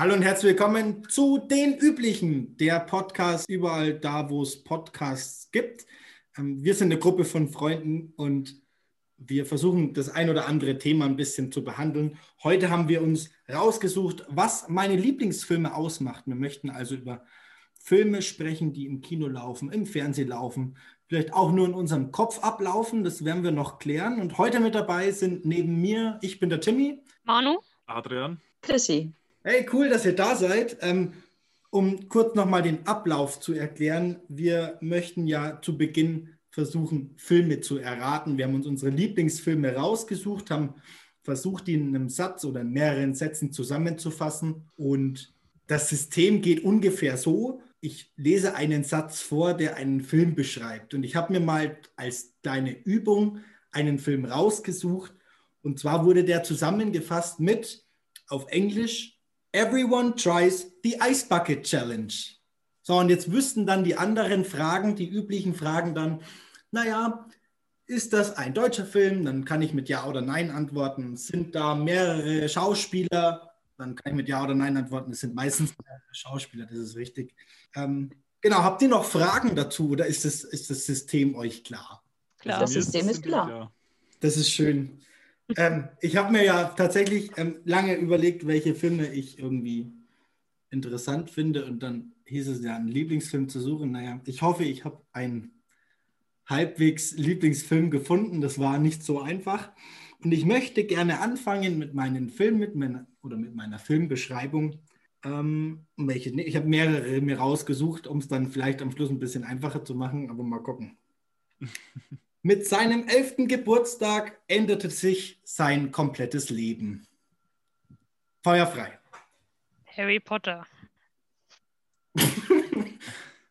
Hallo und herzlich willkommen zu den üblichen, der Podcast überall da, wo es Podcasts gibt. Ähm, wir sind eine Gruppe von Freunden und wir versuchen das ein oder andere Thema ein bisschen zu behandeln. Heute haben wir uns rausgesucht, was meine Lieblingsfilme ausmacht. Wir möchten also über Filme sprechen, die im Kino laufen, im Fernsehen laufen, vielleicht auch nur in unserem Kopf ablaufen. Das werden wir noch klären. Und heute mit dabei sind neben mir, ich bin der Timmy. Manu. Adrian. Chrissy. Hey, cool, dass ihr da seid. Ähm, um kurz nochmal den Ablauf zu erklären, wir möchten ja zu Beginn versuchen, Filme zu erraten. Wir haben uns unsere Lieblingsfilme rausgesucht, haben versucht, die in einem Satz oder in mehreren Sätzen zusammenzufassen. Und das System geht ungefähr so. Ich lese einen Satz vor, der einen Film beschreibt. Und ich habe mir mal als kleine Übung einen Film rausgesucht. Und zwar wurde der zusammengefasst mit auf Englisch Everyone tries the Ice Bucket Challenge. So, und jetzt wüssten dann die anderen Fragen, die üblichen Fragen dann, naja, ist das ein deutscher Film? Dann kann ich mit Ja oder Nein antworten. Sind da mehrere Schauspieler? Dann kann ich mit Ja oder Nein antworten. Es sind meistens mehrere Schauspieler, das ist richtig. Ähm, genau, habt ihr noch Fragen dazu oder ist das, ist das System euch klar? Klar, das System ist klar. Das ist schön. Ähm, ich habe mir ja tatsächlich ähm, lange überlegt, welche Filme ich irgendwie interessant finde und dann hieß es ja, einen Lieblingsfilm zu suchen. Naja, ich hoffe, ich habe einen halbwegs Lieblingsfilm gefunden. Das war nicht so einfach. Und ich möchte gerne anfangen mit meinen Film mit meiner, oder mit meiner Filmbeschreibung. Ähm, welche, ich habe mehrere mir rausgesucht, um es dann vielleicht am Schluss ein bisschen einfacher zu machen, aber mal gucken. mit seinem elften Geburtstag änderte sich sein komplettes Leben. Feuerfrei. Harry Potter.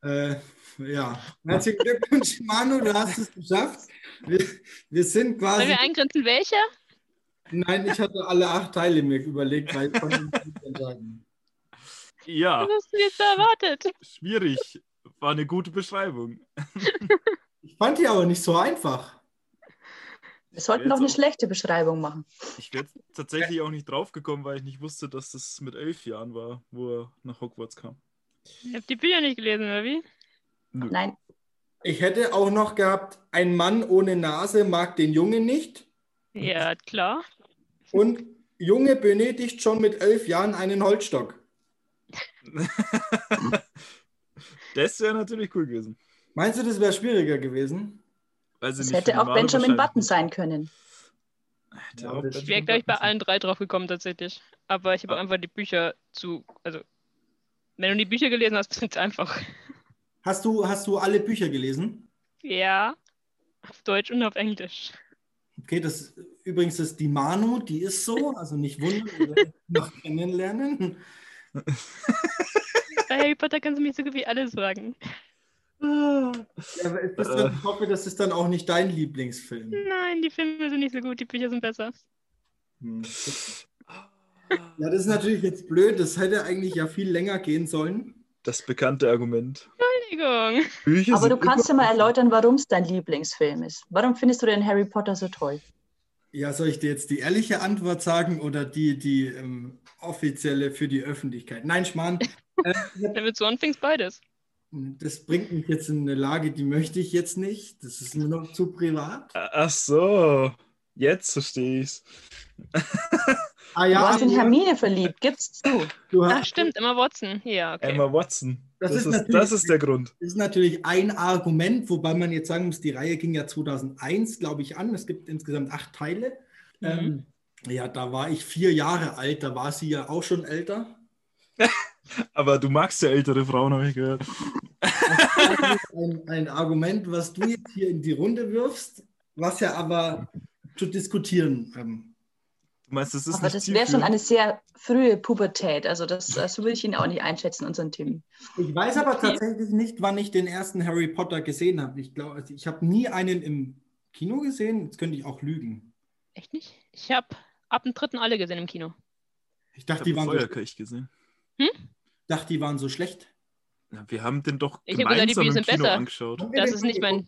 äh, ja, herzlichen Glückwunsch, Manu, du hast es geschafft. Wir, wir sind quasi. Wollen wir eingrenzen, welcher? Nein, ich hatte alle acht Teile mir überlegt, weil ich konnte nicht entscheiden. Ja. Was hast du jetzt erwartet? Schwierig. War eine gute Beschreibung. ich fand die aber nicht so einfach. Wir sollten noch eine schlechte Beschreibung machen. Ich wäre tatsächlich auch nicht draufgekommen, weil ich nicht wusste, dass das mit elf Jahren war, wo er nach Hogwarts kam. Ich habe die Bücher nicht gelesen, oder wie? Nein. Ich hätte auch noch gehabt, ein Mann ohne Nase mag den Jungen nicht. Ja, klar. Und Junge benötigt schon mit elf Jahren einen Holzstock. das wäre natürlich cool gewesen. Meinst du, das wäre schwieriger gewesen? Also das hätte auch Benjamin Button sein können. Ja, ich wäre, glaube ich, bei allen drei drauf gekommen tatsächlich. Aber ich habe ah. einfach die Bücher zu. Also, wenn du die Bücher gelesen hast, ist es einfach. Hast du, hast du alle Bücher gelesen? Ja, auf Deutsch und auf Englisch. Okay, das übrigens ist die Manu, die ist so, also nicht wundern, wir noch kennenlernen. Bei Harry Potter kannst du mich so gut wie alles sagen. Ja, dann, ich hoffe, das ist dann auch nicht dein Lieblingsfilm. Nein, die Filme sind nicht so gut, die Bücher sind besser. Hm. Ja, das ist natürlich jetzt blöd. Das hätte eigentlich ja viel länger gehen sollen. Das bekannte Argument. Entschuldigung. Bücher Aber du kannst ja mal erläutern, warum es dein Lieblingsfilm ist. Warum findest du den Harry Potter so toll? Ja, soll ich dir jetzt die ehrliche Antwort sagen oder die, die ähm, offizielle für die Öffentlichkeit? Nein, Schmarrn. Äh, Wenn du so anfängst, beides. Das bringt mich jetzt in eine Lage, die möchte ich jetzt nicht. Das ist nur noch zu privat. Ach so, jetzt verstehe ich es. Ah, ja, du hast in Hermine verliebt, gibt's zu. Du Ach, stimmt, Emma Watson. Ja, okay. Emma Watson. Das, das, ist, das ist der Grund. Das ist natürlich ein Argument, wobei man jetzt sagen muss, die Reihe ging ja 2001, glaube ich, an. Es gibt insgesamt acht Teile. Mhm. Ähm, ja, da war ich vier Jahre alt, da war sie ja auch schon älter. Aber du magst ja ältere Frauen, habe ich gehört. Ein, ein Argument, was du jetzt hier in die Runde wirfst, was ja aber zu diskutieren ähm, Du meinst, das ist Aber das wäre schon eine sehr frühe Pubertät. Also das, das würde ich ihn auch nicht einschätzen, unseren Tim. Ich weiß aber tatsächlich nicht, wann ich den ersten Harry Potter gesehen habe. Ich glaube, ich habe nie einen im Kino gesehen. Jetzt könnte ich auch lügen. Echt nicht? Ich habe ab dem dritten alle gesehen im Kino. Ich dachte, ich die waren Feuerkirch so gesehen. Hm? dachte, die waren so schlecht. Wir haben den doch ich gemeinsam gesagt, die im Kino besser. angeschaut. Das ist nicht mein...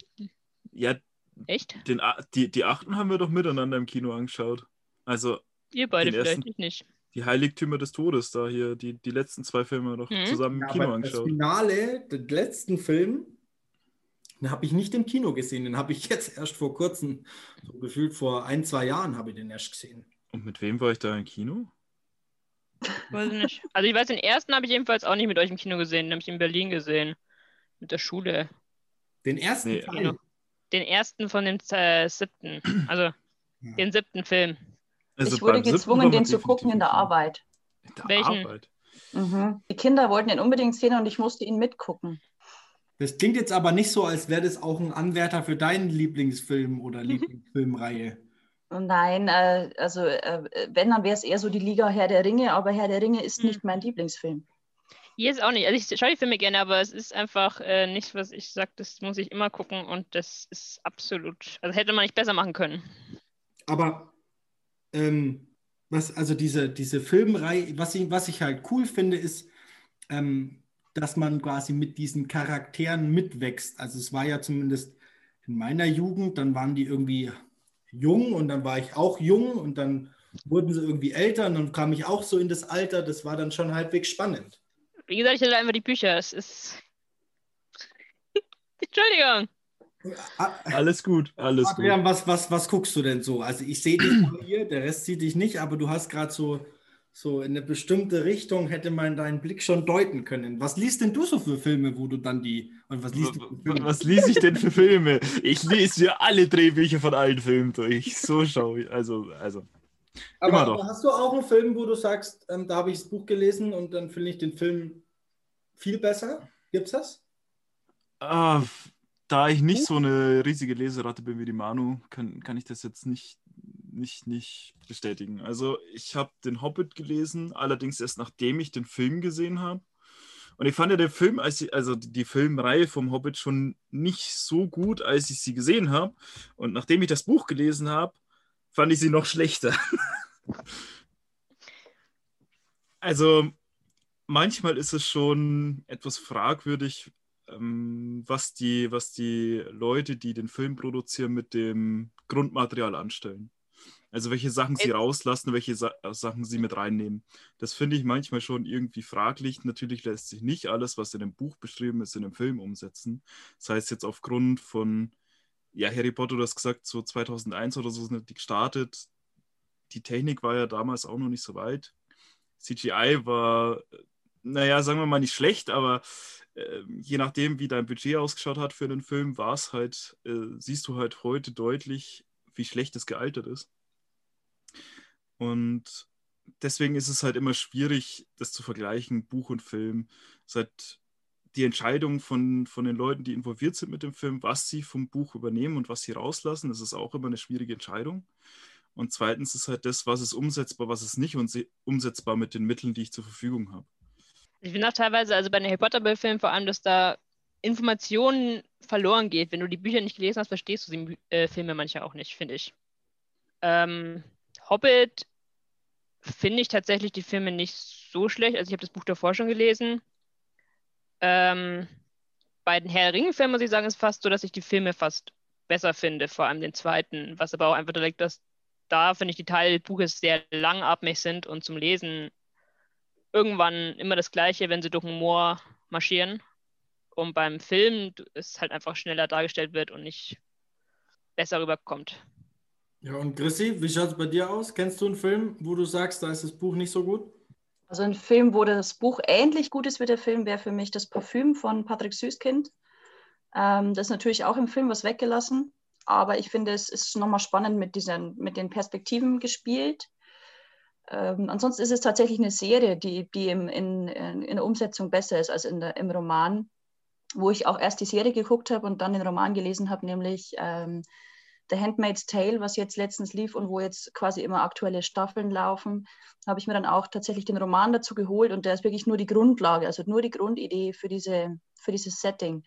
Ja, Echt? Den, die, die achten haben wir doch miteinander im Kino angeschaut. Also Ihr beide vielleicht, ersten... ich nicht. die Heiligtümer des Todes, da hier, die, die letzten zwei Filme noch Mhm. zusammen im Ja, Kino aber das angeschaut. Finale, den letzten Film, den habe ich nicht im Kino gesehen. Den habe ich jetzt erst vor kurzem, so gefühlt vor ein, zwei Jahren habe ich den erst gesehen. Und mit wem war ich da im Kino? Weiß ich nicht. Also ich weiß, den ersten habe ich jedenfalls auch nicht mit euch im Kino gesehen, den habe ich in Berlin gesehen. Mit der Schule. Den ersten Nee. Teil. Genau. Den ersten von dem äh, siebten. Also Ja. den siebten Film. Also ich wurde gezwungen, den zu gucken in der. Arbeit. In der Welchen? Arbeit? Mhm. Die Kinder wollten ihn unbedingt sehen und ich musste ihn mitgucken. Das klingt jetzt aber nicht so, als wäre das auch ein Anwärter für deinen Lieblingsfilm oder Lieblingsfilmreihe. Nein, äh, also äh, wenn, dann wäre es eher so die Liga Herr der Ringe, aber Herr der Ringe ist Hm. nicht mein Lieblingsfilm. Hier ist auch nicht. Also ich schaue die Filme gerne, aber es ist einfach äh, nicht, was ich sage, das muss ich immer gucken und das ist absolut. Also hätte man nicht besser machen können. Aber ähm, was, also diese, diese Filmreihe, was ich, was ich halt cool finde, ist, ähm, dass man quasi mit diesen Charakteren mitwächst. Also es war ja zumindest in meiner Jugend, dann waren die irgendwie jung und dann war ich auch jung und dann wurden sie irgendwie älter und dann kam ich auch so in das Alter. Das war dann schon halbwegs spannend. Wie gesagt, ich hätte einfach die Bücher. Es ist. Entschuldigung. Ah, Alles gut, alles gut. Adrian, was, was, was guckst du denn so? Also ich sehe dich hier, der Rest sieht dich nicht, aber du hast gerade so, so in eine bestimmte Richtung, hätte man deinen Blick schon deuten können. Was liest denn du so für Filme, wo du dann die, und was liest du für Filme? Was lese ich denn für Filme? Ich lese mir alle Drehbücher von allen Filmen durch. So schaue ich. Also, also. aber, aber hast du auch einen Film, wo du sagst, ähm, da habe ich das Buch gelesen und dann finde ich den Film viel besser? Gibt's das? Ah, da ich nicht so eine riesige Leseratte bin wie die Manu, kann, kann ich das jetzt nicht, nicht, nicht bestätigen. Also ich habe den Hobbit gelesen, allerdings erst nachdem ich den Film gesehen habe. Und ich fand ja den Film, also die Filmreihe vom Hobbit schon nicht so gut, als ich sie gesehen habe. Und nachdem ich das Buch gelesen habe, fand ich sie noch schlechter. also manchmal ist es schon etwas fragwürdig, ähm, was, die, was die Leute, die den Film produzieren, mit dem Grundmaterial anstellen. Also welche Sachen sie rauslassen, welche Sa äh, Sachen sie mit reinnehmen. Das finde ich manchmal schon irgendwie fraglich. Natürlich lässt sich nicht alles, was in dem Buch beschrieben ist, in dem Film umsetzen. Das heißt jetzt aufgrund von, ja, Harry Potter, du hast gesagt, so 2001 oder so sind die gestartet. Die Technik war ja damals auch noch nicht so weit. CGI war, naja, sagen wir mal nicht schlecht, aber äh, je nachdem, wie dein Budget ausgeschaut hat für den Film, war es halt, äh, siehst du halt heute deutlich, wie schlecht es gealtert ist. Und deswegen ist es halt immer schwierig, das zu vergleichen, Buch und Film. Es ist halt die Entscheidung von, von den Leuten, die involviert sind mit dem Film, was sie vom Buch übernehmen und was sie rauslassen, das ist auch immer eine schwierige Entscheidung. Und zweitens ist halt das, was ist umsetzbar, was ist nicht umsetzbar mit den Mitteln, die ich zur Verfügung habe. Ich finde auch teilweise, also bei den Harry Potter-Filmen vor allem, dass da Informationen verloren geht. Wenn du die Bücher nicht gelesen hast, verstehst du die äh, Filme manchmal auch nicht, finde ich. Ähm, Hobbit finde ich tatsächlich die Filme nicht so schlecht. Also ich habe das Buch davor schon gelesen. Ähm, bei den Herr der Ringe-Filmen muss ich sagen, ist fast so, dass ich die Filme fast besser finde, vor allem den zweiten, was aber auch einfach direkt das, da finde ich die Teile des Buches sehr langatmig sind und zum Lesen irgendwann immer das Gleiche, wenn sie durch Moor marschieren. Und beim Film es halt einfach schneller dargestellt wird und nicht besser rüberkommt. Ja, und Chrissy, wie schaut es bei dir aus? Kennst du einen Film, wo du sagst, da ist das Buch nicht so gut? Also ein Film, wo das Buch ähnlich gut ist wie der Film, wäre für mich das Parfüm von Patrick Süßkind. Ähm, das ist natürlich auch im Film was weggelassen, aber ich finde, es ist nochmal spannend mit, diesen, mit den Perspektiven gespielt. Ähm, ansonsten ist es tatsächlich eine Serie, die, die im, in, in, der Umsetzung besser ist als in der, im Roman, wo ich auch erst die Serie geguckt habe und dann den Roman gelesen habe, nämlich ähm, The Handmaid's Tale, was jetzt letztens lief und wo jetzt quasi immer aktuelle Staffeln laufen, habe ich mir dann auch tatsächlich den Roman dazu geholt und der ist wirklich nur die Grundlage, also nur die Grundidee für, diese, für dieses Setting.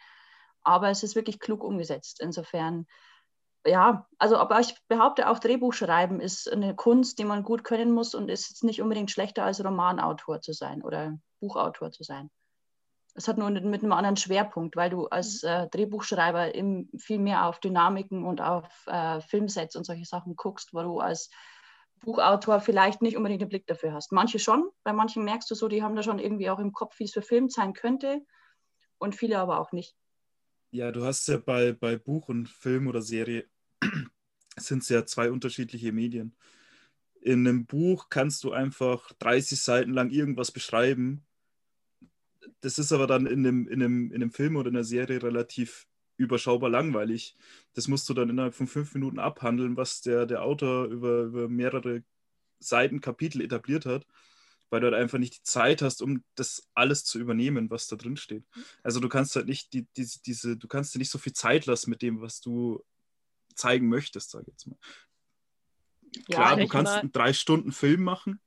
Aber es ist wirklich klug umgesetzt. Insofern, ja, also aber ich behaupte auch, Drehbuchschreiben ist eine Kunst, die man gut können muss und ist jetzt nicht unbedingt schlechter als Romanautor zu sein oder Buchautor zu sein. Es hat nur mit einem anderen Schwerpunkt, weil du als äh, Drehbuchschreiber viel mehr auf Dynamiken und auf äh, Filmsets und solche Sachen guckst, wo du als Buchautor vielleicht nicht unbedingt den Blick dafür hast. Manche schon, bei manchen merkst du so, die haben da schon irgendwie auch im Kopf, wie es verfilmt sein könnte und viele aber auch nicht. Ja, du hast ja bei, bei Buch und Film oder Serie sind es ja zwei unterschiedliche Medien. In einem Buch kannst du einfach 30 Seiten lang irgendwas beschreiben. Das ist aber dann in einem, in einem, in einem Film oder in einer Serie relativ überschaubar langweilig. Das musst du dann innerhalb von fünf Minuten abhandeln, was der, der Autor über, über mehrere Seiten, Kapitel etabliert hat, weil du halt einfach nicht die Zeit hast, um das alles zu übernehmen, was da drin steht. Also du kannst halt nicht die, diese, diese, du kannst dir nicht so viel Zeit lassen mit dem, was du zeigen möchtest, sag ich jetzt mal. Ja, Klar, du kannst einen drei Stunden Film machen.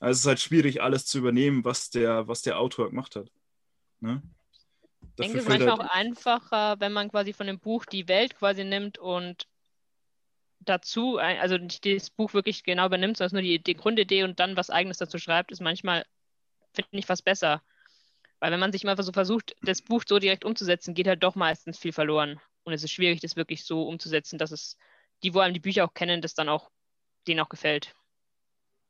Also es ist halt schwierig, alles zu übernehmen, was der, was der Autor gemacht hat. Ne? Ich denke, es ist manchmal halt auch einfacher, wenn man quasi von dem Buch die Welt quasi nimmt und dazu, also nicht das Buch wirklich genau übernimmt, sondern nur die, die Grundidee und dann was Eigenes dazu schreibt, ist manchmal, finde ich, fast besser. Weil wenn man sich immer so versucht, das Buch so direkt umzusetzen, geht halt doch meistens viel verloren. Und es ist schwierig, das wirklich so umzusetzen, dass es die, wo einem die Bücher auch kennen, das dann auch denen auch gefällt.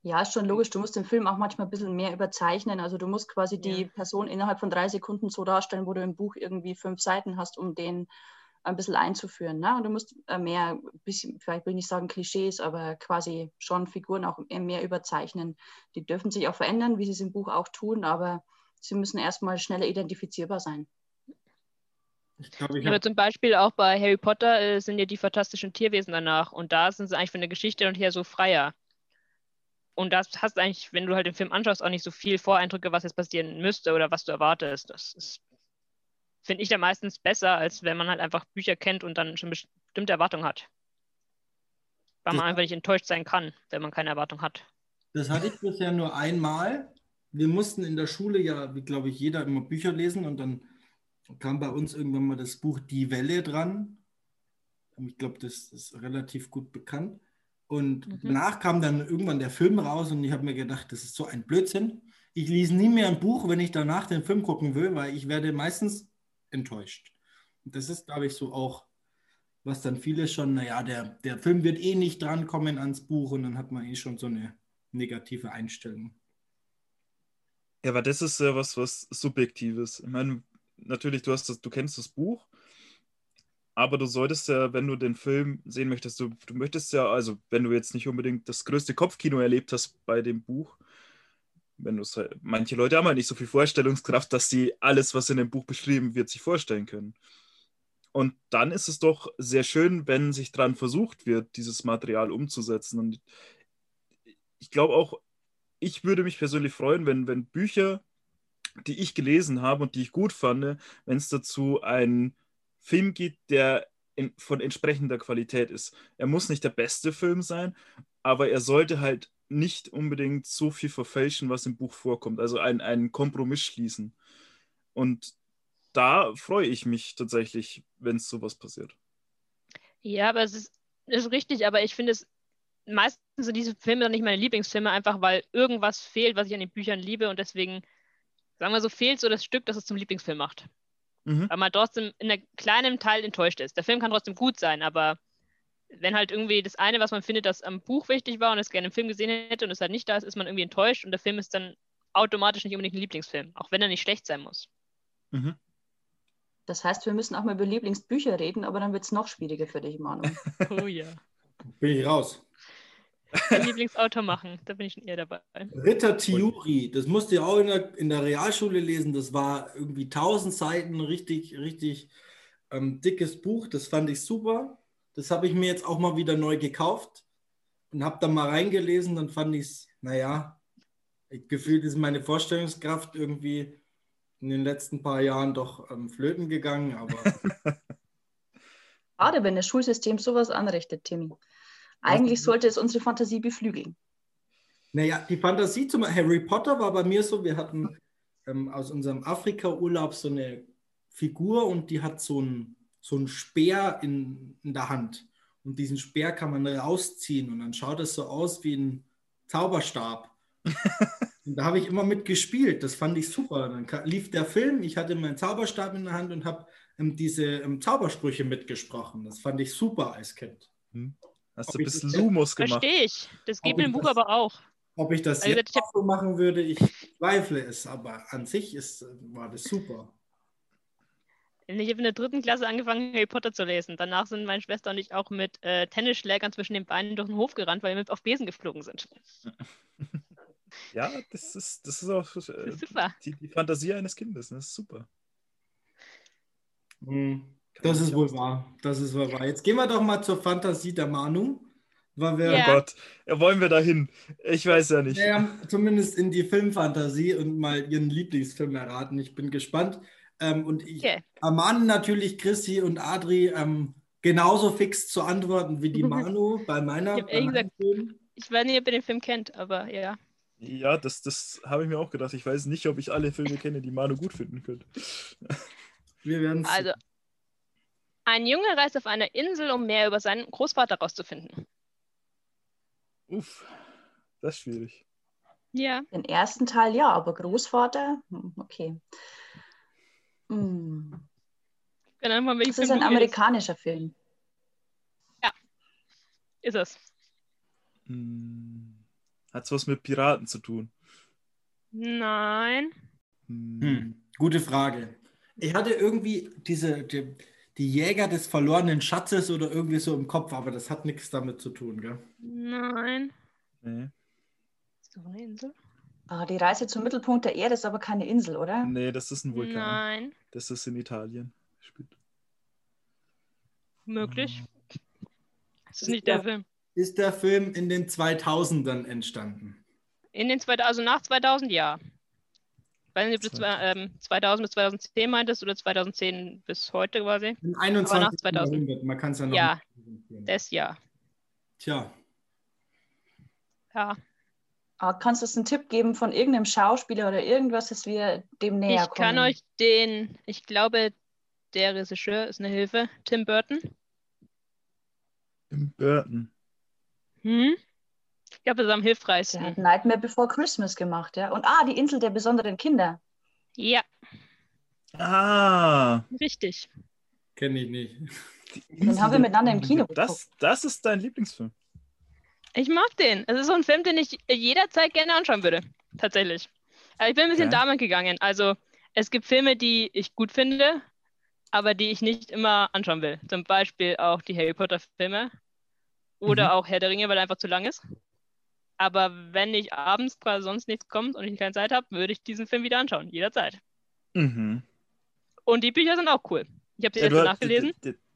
Ja, ist schon logisch. Du musst den Film auch manchmal ein bisschen mehr überzeichnen. Also du musst quasi die Person innerhalb von drei Sekunden so darstellen, wo du im Buch irgendwie fünf Seiten hast, um den ein bisschen einzuführen. Ne? Und du musst äh, mehr, bisschen, vielleicht will ich nicht sagen Klischees, aber quasi schon Figuren auch mehr überzeichnen. Die dürfen sich auch verändern, wie sie es im Buch auch tun, aber sie müssen erstmal schneller identifizierbar sein. Ich glaube, ich habe zum Beispiel auch bei Harry Potter äh, sind ja die fantastischen Tierwesen danach und da sind sie eigentlich von der Geschichte und her so freier. Und das hast eigentlich, wenn du halt den Film anschaust, auch nicht so viel Voreindrücke, was jetzt passieren müsste oder was du erwartest. Das ist, finde ich, da meistens besser, als wenn man halt einfach Bücher kennt und dann schon bestimmte Erwartungen hat. Weil man das einfach nicht enttäuscht sein kann, wenn man keine Erwartung hat. Das hatte ich bisher nur einmal. Wir mussten in der Schule ja, wie glaube ich, jeder immer Bücher lesen und dann kam bei uns irgendwann mal das Buch Die Welle dran. Ich glaube, das ist relativ gut bekannt. Und mhm. danach kam dann irgendwann der Film raus und ich habe mir gedacht, das ist so ein Blödsinn. Ich lese nie mehr ein Buch, wenn ich danach den Film gucken will, weil ich werde meistens enttäuscht. Und das ist, glaube ich, so auch, was dann viele schon, naja, der, der Film wird eh nicht drankommen ans Buch und dann hat man eh schon so eine negative Einstellung. Ja, aber das ist ja was, was Subjektives. Ich meine, natürlich, du hast das, du kennst das Buch aber du solltest ja, wenn du den Film sehen möchtest, du, du möchtest ja, also wenn du jetzt nicht unbedingt das größte Kopfkino erlebt hast bei dem Buch, wenn du halt, manche Leute haben halt nicht so viel Vorstellungskraft, dass sie alles, was in dem Buch beschrieben wird, sich vorstellen können. Und dann ist es doch sehr schön, wenn sich daran versucht wird, dieses Material umzusetzen. Und ich glaube auch, ich würde mich persönlich freuen, wenn, wenn Bücher, die ich gelesen habe und die ich gut fand, wenn es dazu ein Film gibt, der in, von entsprechender Qualität ist. Er muss nicht der beste Film sein, aber er sollte halt nicht unbedingt so viel verfälschen, was im Buch vorkommt. Also einen, einen Kompromiss schließen. Und da freue ich mich tatsächlich, wenn es sowas passiert. Ja, aber es ist, ist richtig, aber ich finde es, meistens sind diese Filme dann nicht meine Lieblingsfilme, einfach weil irgendwas fehlt, was ich an den Büchern liebe und deswegen, sagen wir so, fehlt so das Stück, das es zum Lieblingsfilm macht. Mhm. Weil man trotzdem in einem kleinen Teil enttäuscht ist. Der Film kann trotzdem gut sein, aber wenn halt irgendwie das eine, was man findet, das am Buch wichtig war und es gerne im Film gesehen hätte und es halt nicht da ist, ist man irgendwie enttäuscht und der Film ist dann automatisch nicht unbedingt ein Lieblingsfilm, auch wenn er nicht schlecht sein muss. Mhm. Das heißt, wir müssen auch mal über Lieblingsbücher reden, aber dann wird es noch schwieriger für dich, Manu. oh ja. Bin ich raus. Lieblingsautor machen. Da bin ich eher dabei. Ritter Tiuri, das musste ich auch in der, in der Realschule lesen. Das war irgendwie 1000 Seiten, richtig, richtig ähm, dickes Buch. Das fand ich super. Das habe ich mir jetzt auch mal wieder neu gekauft und habe da mal reingelesen. Dann fand ich es, naja, gefühlt ist meine Vorstellungskraft irgendwie in den letzten paar Jahren doch ähm, flöten gegangen. Aber Schade, wenn das Schulsystem sowas anrichtet, Timmy. Eigentlich sollte es unsere Fantasie beflügeln. Naja, die Fantasie zum Harry Potter war bei mir so, wir hatten ähm, aus unserem Afrika-Urlaub so eine Figur und die hat so einen so Speer in, in der Hand. Und diesen Speer kann man rausziehen und dann schaut es so aus wie ein Zauberstab. und da habe ich immer mitgespielt. Das fand ich super. Dann lief der Film, ich hatte meinen Zauberstab in der Hand und habe ähm, diese ähm, Zaubersprüche mitgesprochen. Das fand ich super als Kind. Hm. Hast du ein bisschen das- Lumos gemacht? Verstehe ich. Das geht mir im Buch das- aber auch. Ob ich das Also, jetzt ich hab- auch so machen würde, ich zweifle es, aber an sich ist, war das super. Ich habe in der dritten Klasse angefangen, Harry Potter zu lesen. Danach sind meine Schwester und ich auch mit äh, Tennisschlägern zwischen den Beinen durch den Hof gerannt, weil wir mit auf Besen geflogen sind. Ja, das ist, das ist auch Das äh, ist super. die, die Fantasie eines Kindes. Das ist super. Hm, Kann Das ist wohl wahr. Das ist wohl wahr. Jetzt gehen wir doch mal zur Fantasie der Manu. Weil wir Ja. Oh Gott, wollen wir da hin? Ich weiß ja nicht. Ja, zumindest in die Filmfantasie und mal ihren Lieblingsfilm erraten. Ich bin gespannt. Ähm, und ich Okay. ermahne natürlich Chrissy und Adri ähm, genauso fix zu antworten wie die Manu bei meiner. Ich bei Film. Ich weiß nicht, ob ihr den Film kennt, aber ja. Ja, das, das habe ich mir auch gedacht. Ich weiß nicht, ob ich alle Filme kenne, die Manu gut finden könnte. Wir werden Also, ein Junge reist auf einer Insel, um mehr über seinen Großvater herauszufinden. Uff, das ist schwierig. Ja. Den ersten Teil ja, aber Großvater, hm, okay. Hm. Welchen Das ist ein amerikanischer Film. Ist es. Hm. Hat's was mit Piraten zu tun? Nein. Hm. Hm, gute Frage. Ich hatte irgendwie diese, die, die Jäger des verlorenen Schatzes oder irgendwie so im Kopf, aber das hat nichts damit zu tun, gell? Nein. Nee. Ist doch eine Insel? Ah, die Reise zum Mittelpunkt der Erde ist aber keine Insel, oder? nee, das ist ein Vulkan. Nein. Das ist in Italien. Spielt. Möglich. Hm. Das ist nicht der Ja. Film. Ist der Film in den 2000ern entstanden? In den 2000, also nach 2000, ja. Ich weiß nicht, ob du zwei, ähm, 2000 bis 2010 meintest oder 2010 bis heute quasi. Im nach 21. 2000. Jahrhundert. Man kann es ja noch Ja. Das Jahr. Tja, Ja. Ah, kannst du uns einen Tipp geben von irgendeinem Schauspieler oder irgendwas, dass wir dem näher Ich kommen? kann euch den, ich glaube, der Regisseur ist eine Hilfe. Tim Burton. Im Burton. Hm? Ich glaube, das ist am Der hat hilfreichsten. Nightmare Before Christmas gemacht, ja. Und ah, die Insel der besonderen Kinder. Ja, Ah. richtig. kenne ich nicht. Den haben wir der- miteinander im Kino geguckt. Das, das ist dein Lieblingsfilm. Ich mag den. Es ist so ein Film, den ich jederzeit gerne anschauen würde. Tatsächlich. Aber ich bin ein bisschen Okay. damit gegangen. Also, es gibt Filme, die ich gut finde, aber die ich nicht immer anschauen will. Zum Beispiel auch die Harry Potter-Filme oder Mhm. auch Herr der Ringe, weil er einfach zu lang ist. Aber wenn ich abends quasi sonst nichts kommt und ich keine Zeit habe, würde ich diesen Film wieder anschauen. Jederzeit. Mhm. Und die Bücher sind auch cool. Ich habe sie Ja, jetzt nachgelesen.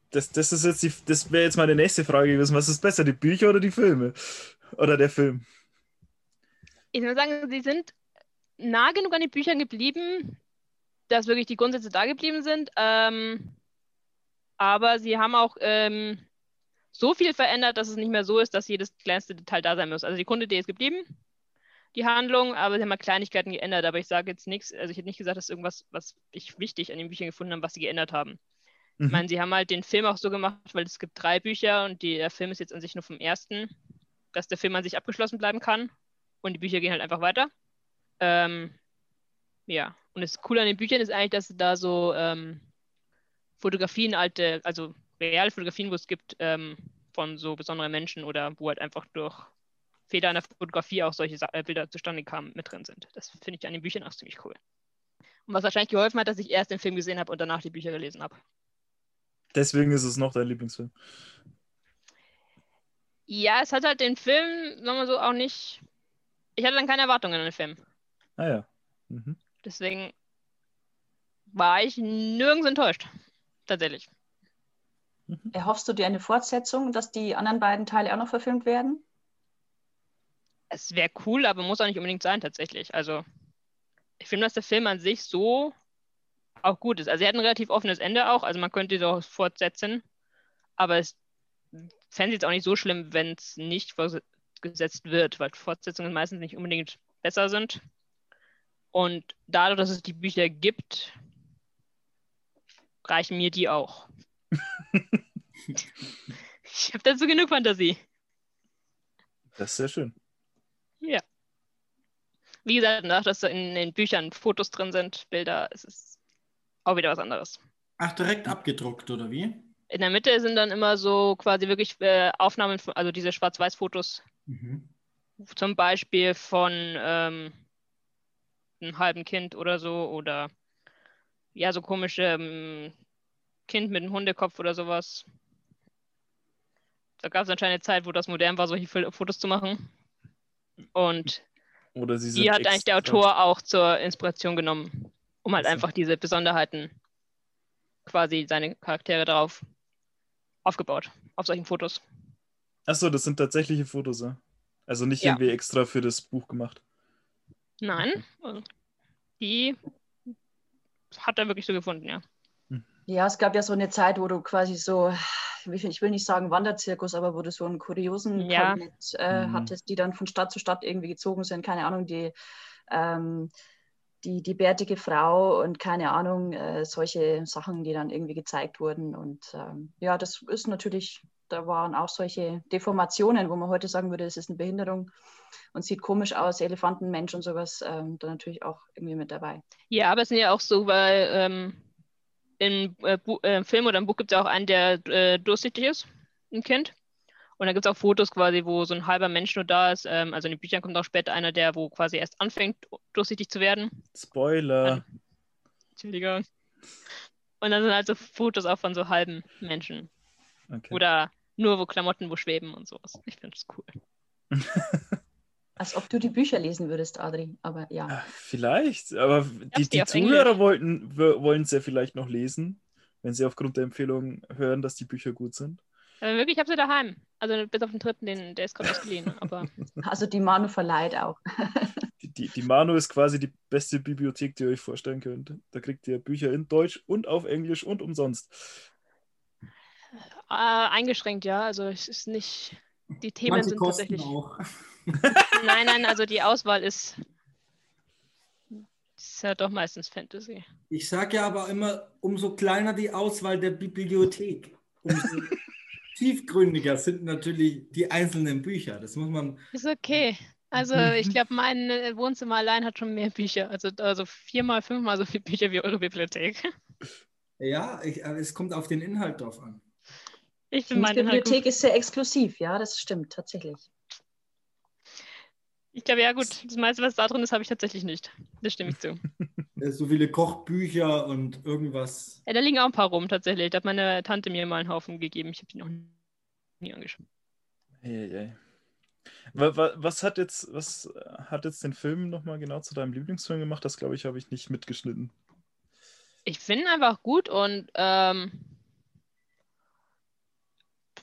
Das, das ist jetzt die, das wäre jetzt meine nächste Frage gewesen. Was ist besser, die Bücher oder die Filme? Oder der Film? Ich würde sagen, sie sind nah genug an den Büchern geblieben, dass wirklich die Grundsätze da geblieben sind. Ähm, aber sie haben auch ähm, so viel verändert, dass es nicht mehr so ist, dass jedes kleinste Detail da sein muss. Also die Grundidee ist geblieben, die Handlung, aber sie haben mal Kleinigkeiten geändert. Aber ich sage jetzt nichts, also ich hätte nicht gesagt, dass irgendwas, was ich wichtig an den Büchern gefunden habe, was sie geändert haben. Mhm. Ich meine, sie haben halt den Film auch so gemacht, weil es gibt drei Bücher und die, der Film ist jetzt an sich nur vom ersten, dass der Film an sich abgeschlossen bleiben kann und die Bücher gehen halt einfach weiter. Ähm, ja, und das Coole an den Büchern ist eigentlich, dass da so ähm, Fotografien, alte, also reale Fotografien, wo es gibt ähm, von so besonderen Menschen oder wo halt einfach durch Fehler in der Fotografie auch solche Sa äh, Bilder zustande kamen, mit drin sind. Das finde ich an den Büchern auch ziemlich cool. Und was wahrscheinlich geholfen hat, dass ich erst den Film gesehen habe und danach die Bücher gelesen habe. Deswegen ist es noch dein Lieblingsfilm. Ja, es hat halt den Film, sagen wir so, auch nicht. Ich hatte dann keine Erwartungen an den Film. Ah ja. Mhm. Deswegen war ich nirgends enttäuscht. Tatsächlich. Erhoffst du dir eine Fortsetzung, dass die anderen beiden Teile auch noch verfilmt werden? Es wäre cool, aber muss auch nicht unbedingt sein, tatsächlich. Also, ich finde, dass der Film an sich so auch gut ist. Also, er hat ein relativ offenes Ende auch. Also, man könnte ihn auch fortsetzen. Aber es fände ich jetzt auch nicht so schlimm, wenn es nicht fortgesetzt wird, weil Fortsetzungen meistens nicht unbedingt besser sind. Und dadurch, dass es die Bücher gibt, reichen mir die auch. Ich habe dazu genug Fantasie. Das ist sehr schön. Ja. Wie gesagt, nach dass in den Büchern Fotos drin sind, Bilder, es ist auch wieder was anderes. Ach, direkt abgedruckt, oder wie? In der Mitte sind dann immer so quasi wirklich äh, Aufnahmen, von, also diese Schwarz-Weiß-Fotos, Mhm. zum Beispiel von ähm, einem halben Kind oder so oder ja, so komische ähm, Kind mit einem Hundekopf oder sowas. Da gab es anscheinend eine Zeit, wo das modern war, solche Fotos zu machen. Und Oder sie die hat eigentlich der Autor auch zur Inspiration genommen, um halt Ach so. einfach diese Besonderheiten quasi seine Charaktere darauf aufgebaut, auf solchen Fotos. Achso, das sind tatsächliche Fotos, ja. Also nicht Ja. irgendwie extra für das Buch gemacht. Nein, also die hat er wirklich so gefunden, ja. Ja, es gab ja so eine Zeit, wo du quasi so, ich will nicht sagen Wanderzirkus, aber wo du so einen kuriosen Ja. Kabinett äh, Mhm. hattest, die dann von Stadt zu Stadt irgendwie gezogen sind. Keine Ahnung, die, ähm, die, die bärtige Frau und keine Ahnung, äh, solche Sachen, die dann irgendwie gezeigt wurden. Und ähm, ja, das ist natürlich, da waren auch solche Deformationen, wo man heute sagen würde, es ist eine Behinderung und sieht komisch aus, Elefantenmensch und sowas, ähm, da natürlich auch irgendwie mit dabei. Ja, aber es sind ja auch so, weil ähm, im äh, Bu äh, Film oder im Buch gibt es ja auch einen, der äh, durchsichtig ist, ein Kind. Und da gibt es auch Fotos quasi, wo so ein halber Mensch nur da ist. Ähm, also in den Büchern kommt auch später einer, der wo quasi erst anfängt, durchsichtig zu werden. Spoiler. Entschuldigung. Und dann sind halt so Fotos auch von so halben Menschen. Okay. Oder nur wo Klamotten wo schweben und sowas. Ich finde das cool. Als ob du die Bücher lesen würdest, Adri, aber ja. Vielleicht, aber die, die Zuhörer wollten, wollen es ja vielleicht noch lesen, wenn sie aufgrund der Empfehlung hören, dass die Bücher gut sind. Aber wirklich, ich habe sie daheim. Also bis auf den dritten, den, der ist gerade ausgeliehen. Aber Also die Manu verleiht auch. Die, die, die Manu ist quasi die beste Bibliothek, die ihr euch vorstellen könnt. Da kriegt ihr Bücher in Deutsch und auf Englisch und umsonst. äh, eingeschränkt, ja. Also es ist nicht. Die Themen Manche sind kosten tatsächlich. auch. Nein, nein, also die Auswahl ist. Ist ja doch meistens Fantasy. Ich sage ja aber immer, umso kleiner die Auswahl der Bibliothek, umso tiefgründiger sind natürlich die einzelnen Bücher. Das muss man. Ist okay. Also ich glaube, mein äh, Wohnzimmer allein hat schon mehr Bücher. Also, also viermal, fünfmal so viele Bücher wie eure Bibliothek. Ja, ich, aber es kommt auf den Inhalt drauf an. Ich Die finde meine. Bibliothek ist sehr exklusiv, ja, das stimmt tatsächlich. Ich glaube, ja gut, das meiste, was da drin ist, habe ich tatsächlich nicht. Das stimme ich zu. Äh, So viele Kochbücher und irgendwas. Ja, da liegen auch ein paar rum tatsächlich. Da hat meine Tante mir mal einen Haufen gegeben. Ich habe die noch nie angeschaut. Eieiei. Wa- wa- Was hat jetzt, was hat jetzt den Film nochmal genau zu deinem Lieblingsfilm gemacht? Das glaube ich, habe ich nicht mitgeschnitten. Ich finde ihn einfach gut und ähm,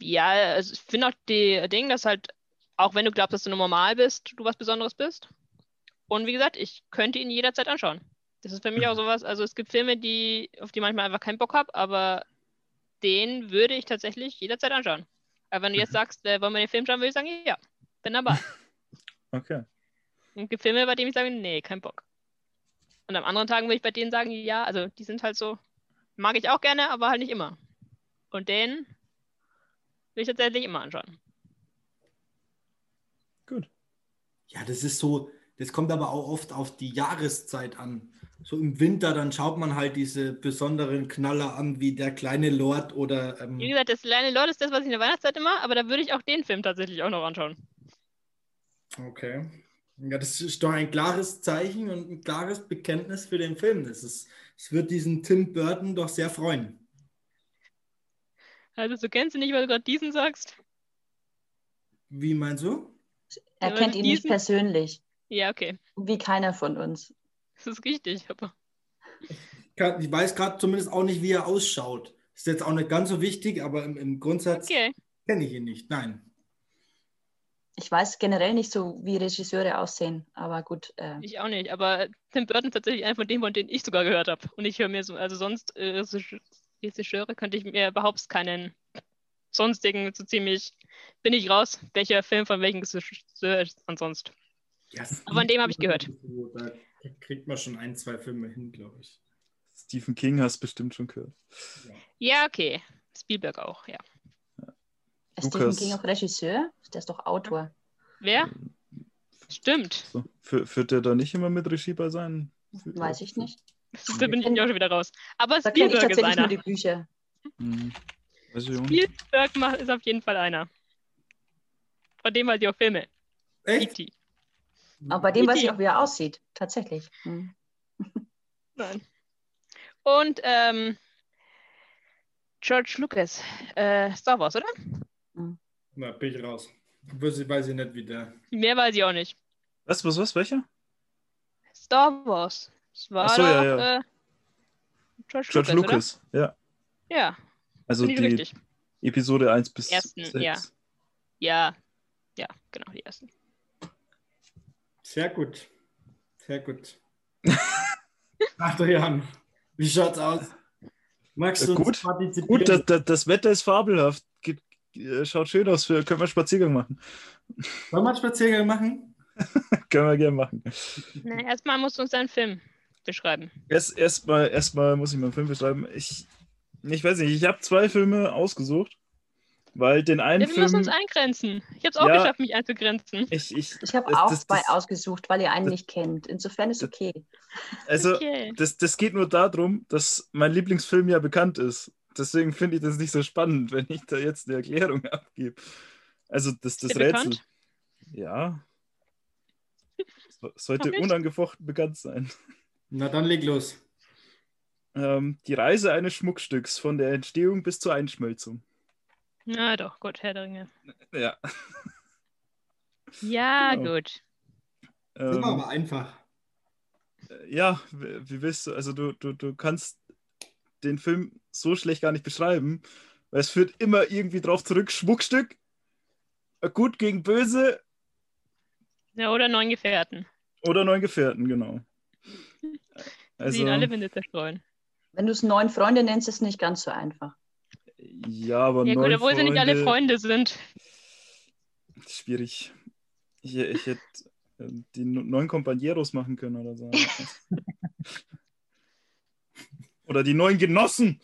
ja, also ich finde auch die Ding, dass halt, auch wenn du glaubst, dass du nur normal bist, du was Besonderes bist. Und wie gesagt, ich könnte ihn jederzeit anschauen. Das ist für mich auch sowas, also es gibt Filme, die, auf die manchmal einfach keinen Bock habe, aber den würde ich tatsächlich jederzeit anschauen. Aber wenn du jetzt sagst, äh, wollen wir den Film schauen, würde ich sagen, ja, bin dabei. Okay. Und es gibt Filme, bei denen ich sage, nee, kein Bock. Und am anderen Tagen würde ich bei denen sagen, ja, also die sind halt so, mag ich auch gerne, aber halt nicht immer. Und den will ich tatsächlich immer anschauen. Gut. Ja, das ist so, das kommt aber auch oft auf die Jahreszeit an. So im Winter, dann schaut man halt diese besonderen Knaller an, wie der kleine Lord oder ähm, Wie gesagt, das kleine Lord ist das, was ich in der Weihnachtszeit immer, aber da würde ich auch den Film tatsächlich auch noch anschauen. Okay. Ja, das ist doch ein klares Zeichen und ein klares Bekenntnis für den Film. Das ist, es wird diesen Tim Burton doch sehr freuen. Also du kennst ihn nicht, weil du gerade diesen sagst. Wie meinst du? Er Ja, kennt ihn nicht diesen- persönlich, Ja, okay. wie keiner von uns. Das ist richtig, aber Ich weiß gerade zumindest auch nicht, wie er ausschaut. Ist jetzt auch nicht ganz so wichtig, aber im, im Grundsatz okay. kenne ich ihn nicht. Nein. Ich weiß generell nicht so, wie Regisseure aussehen, aber gut. Äh, Ich auch nicht, aber Tim Burton ist tatsächlich einer von denen, von denen ich sogar gehört habe. Und ich höre mir so, also sonst äh, Regisse- Regisseure könnte ich mir überhaupt keinen sonstigen, so ziemlich, bin ich raus, welcher Film von welchem Regisseur ist ansonsten. Ja, Aber von dem habe ich gehört. Da kriegt man schon ein, zwei Filme hin, glaube ich. Stephen King hast bestimmt schon gehört. Ja, okay. Spielberg auch, ja. ist Stephen. King auch Regisseur? Der ist doch Autor. Wer? Stimmt. So. Fü- Führt der da nicht immer mit Regie bei seinen? Weiß ich nicht. Da bin ich auch schon wieder raus. Aber Da kenne ich Spielberg ist tatsächlich nur einer. die Bücher. Mhm. Auch nicht. Spielberg macht, ist auf jeden Fall einer. Von dem weiß ich auch Filme. Echt? E.T. Aber bei dem weiß ich auch, wie er aussieht. Tatsächlich. Hm. Nein. Und ähm, George Lucas. Äh, Star Wars, oder? Na, bin ich raus. Weiß ich, weiß ich nicht, wie der. Mehr weiß ich auch nicht. Was, was, was, welcher? Star Wars. Das war Ach so, doch, ja, ja. Äh, George, George Lucas. Lucas, ja. Ja, Also die richtig. Episode 1 bis Ersten, 6. ja. Ja. Ja, genau, die ersten. Sehr gut. Sehr gut. Adrian, wie schaut's aus? Magst du gut. uns partizipieren? Gut, das, das, das Wetter ist fabelhaft. Geht, äh, schaut schön aus. Für, können wir einen Spaziergang machen? Wollen wir einen Spaziergang machen? können wir gerne machen. Na, erstmal musst du uns deinen Film beschreiben. Erst erstmal erstmal muss ich mal einen Film beschreiben. Ich, ich weiß nicht, ich habe zwei Filme ausgesucht, weil den einen Ja, wir müssen uns eingrenzen. Ich habe es auch Ja. geschafft, mich einzugrenzen. Ich, ich, Ich habe auch das- zwei das- ausgesucht, weil ihr einen das- nicht kennt. Insofern ist okay. Also, Okay. das, das geht nur darum, dass mein Lieblingsfilm ja bekannt ist. Deswegen finde ich das nicht so spannend, wenn ich da jetzt eine Erklärung abgebe. Also, das, das Rätsel. bekannt? Ja. So- Sollte unangefochten bekannt sein. Na dann leg los. Ähm, die Reise eines Schmuckstücks von der Entstehung bis zur Einschmelzung. Na doch, gut, Herr der Ringe. Ja. Ja, Genau. gut. Das Ähm, war aber einfach. ja, wie wie willst du, also du, du, du kannst den Film so schlecht gar nicht beschreiben, weil es führt immer irgendwie drauf zurück, Schmuckstück, äh, gut gegen böse Ja, oder neun Gefährten. oder neun Gefährten, genau. Die Also, ihn alle Winde zerstreuen. Wenn du es neun Freunde nennst, ist es nicht ganz so einfach. ja, aber Ja, gut, neun obwohl sie nicht alle Freunde- Freunde sind. Schwierig. Ich, ich hätte äh, die neun Compañeros machen können oder so. oder die neun Genossen.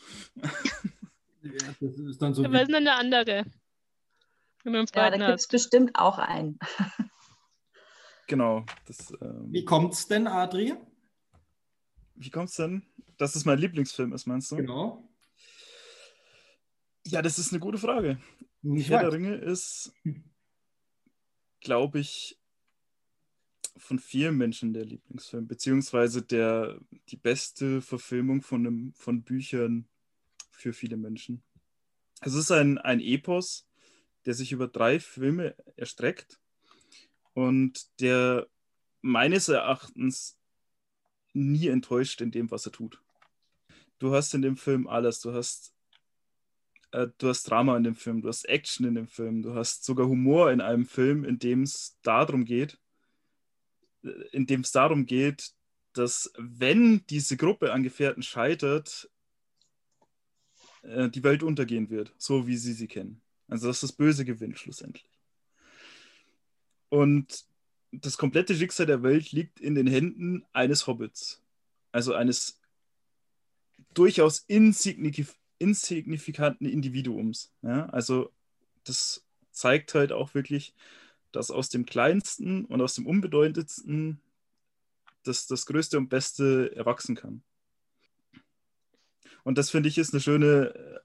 Ja, das ist dann so. Aber es ist eine andere. Wenn du einen Ja, da gibt es bestimmt auch einen. Genau. Das, ähm, wie kommt's denn, Adri? Wie kommt's denn, dass es mein Lieblingsfilm ist, meinst du? Genau. Ja, das ist eine gute Frage. Ich Herr der weiß. Ringe ist, glaube ich, von vielen Menschen der Lieblingsfilm, beziehungsweise der, die beste Verfilmung von, einem, von Büchern für viele Menschen. Es ist ein, ein Epos, der sich über drei Filme erstreckt und der meines Erachtens nie enttäuscht in dem, was er tut. Du hast in dem Film alles. Du hast äh, du hast Drama in dem Film, du hast Action in dem Film, du hast sogar Humor in einem Film, in dem es darum geht, in dem es darum geht, dass wenn diese Gruppe an Gefährten scheitert, äh, die Welt untergehen wird, so wie sie sie kennen. Also dass das Böse gewinnt schlussendlich. Und das komplette Schicksal der Welt liegt in den Händen eines Hobbits, also eines durchaus insignif insignifikanten Individuums. Ja? Also das zeigt halt auch wirklich, dass aus dem Kleinsten und aus dem Unbedeutendsten das, das Größte und Beste erwachsen kann. Und das finde ich ist eine schöne,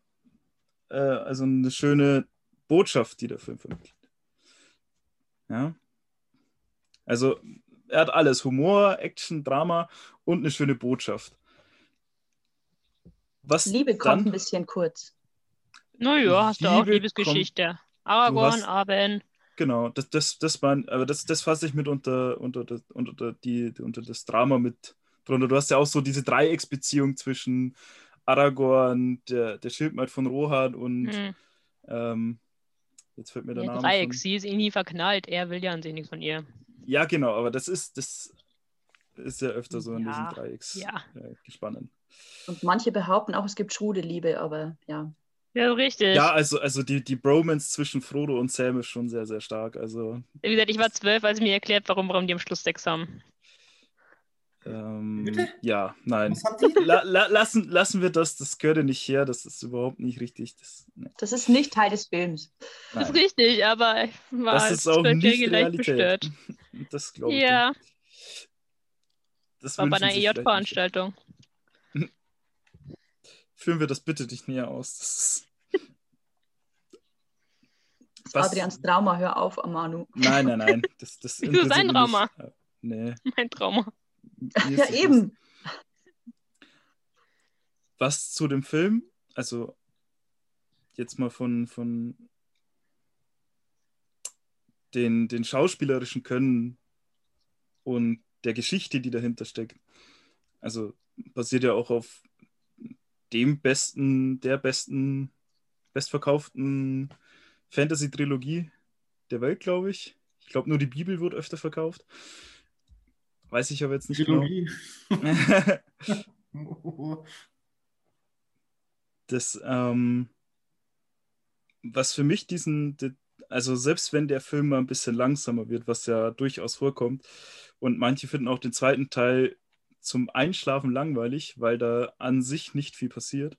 äh, also eine schöne Botschaft, die der Film vermittelt. Ja. Also er hat alles: Humor, Action, Drama und eine schöne Botschaft. Was Liebe kommt dann, ein bisschen kurz. Naja, hast du auch Liebe Liebesgeschichte. Aragorn, hast- Arwen. Genau, das, das, das mein, aber das, das fasse ich mit unter, unter, das, unter, die, unter das Drama mit drunter. Du hast ja auch so diese Dreiecksbeziehung zwischen Aragorn, der, der Schildmaid von Rohan und Hm. ähm, jetzt fällt mir der Ja, Name. Dreieck, von- sie ist ihn nie verknallt. Er will ja an sich nichts von ihr. Ja, genau, aber das ist, das ist ja öfter so in Ja, diesen Dreiecks ja. äh, gespannen. Und manche behaupten auch, es gibt schwule Liebe, aber ja. Ja, richtig. Ja, also, also die, die Bromance zwischen Frodo und Sam ist schon sehr, sehr stark. Also Wie gesagt, ich war zwölf, als sie mir erklärt, warum, warum die am Schluss Sex haben. ähm, Bitte? ja, nein. La, la, lassen, lassen wir das, das gehört ja nicht her, das ist überhaupt nicht richtig. Das, nee, Das ist nicht Teil des Films. Das ist nein. richtig, aber ich war das als ist auch nicht Realität. bestört. Das glaube ich. Ja, nicht. Das war bei einer. EJ-Veranstaltung. Führen wir das bitte nicht näher aus. Das ist, ist Adrians Trauma, hör auf, Amanu. Nein, nein, nein. Das, das Wieso sein Trauma? Nicht, nee. Mein Trauma. Ja, eben. Was zu dem Film, also jetzt mal von, von den, den schauspielerischen Können und der Geschichte, die dahinter steckt. Also basiert ja auch auf dem besten, der besten, bestverkauften Fantasy-Trilogie der Welt, glaube ich. Ich glaube, nur die Bibel wird öfter verkauft. Weiß ich aber jetzt nicht genau. Trilogie. genau. das, ähm, was für mich diesen, also selbst wenn der Film mal ein bisschen langsamer wird, was ja durchaus vorkommt, und manche finden auch den zweiten Teil zum Einschlafen langweilig, weil da an sich nicht viel passiert.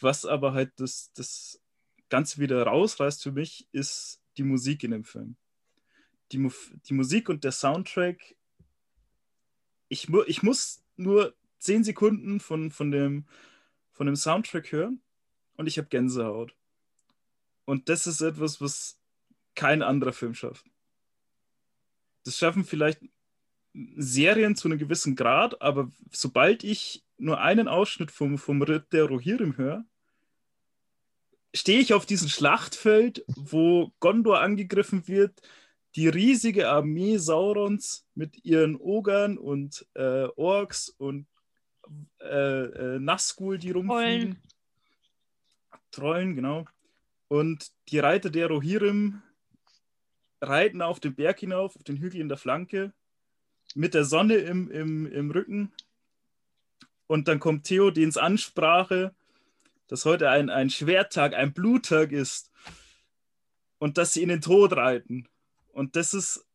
Was aber halt das, das Ganze wieder rausreißt für mich, ist die Musik in dem Film. Die, Mu die Musik und der Soundtrack, ich, mu ich muss nur zehn Sekunden von, von, dem, von dem Soundtrack hören und ich habe Gänsehaut. Und das ist etwas, was kein anderer Film schafft. Das schaffen vielleicht Serien zu einem gewissen Grad, aber sobald ich nur einen Ausschnitt vom, vom Ritt der Rohirrim höre, stehe ich auf diesem Schlachtfeld, wo Gondor angegriffen wird, die riesige Armee Saurons mit ihren Ogern und äh, Orks und äh, äh, Nazgul, die rumfliegen. Trollen. Trollen, genau. Und die Reiter der Rohirrim reiten auf den Berg hinauf, auf den Hügel in der Flanke, mit der Sonne im, im, im Rücken. Und dann kommt Theodens Ansprache, dass heute ein, ein Schwerttag, ein Bluttag ist. Und dass sie in den Tod reiten. Und das ist,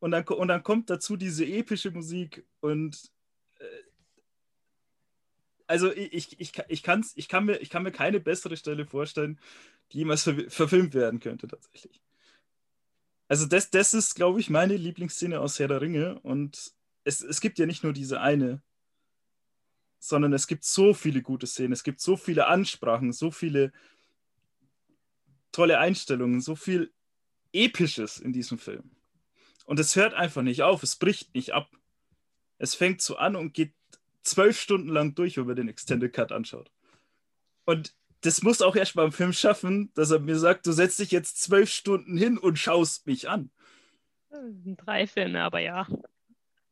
und dann, und dann kommt dazu diese epische Musik und äh, also ich, ich, ich, kann's, ich, kann mir, ich kann mir keine bessere Stelle vorstellen, die jemals ver verfilmt werden könnte tatsächlich. Also das, das ist, glaube ich, meine Lieblingsszene aus Herr der Ringe. Und es, es gibt ja nicht nur diese eine, sondern es gibt so viele gute Szenen, es gibt so viele Ansprachen, so viele tolle Einstellungen, so viel Episches in diesem Film. Und es hört einfach nicht auf, es bricht nicht ab. Es fängt so an und geht zwölf Stunden lang durch, wenn man den Extended Cut anschaut. Und das muss auch erst beim Film schaffen, dass er mir sagt, du setzt dich jetzt zwölf Stunden hin und schaust mich an. Drei Filme, aber ja.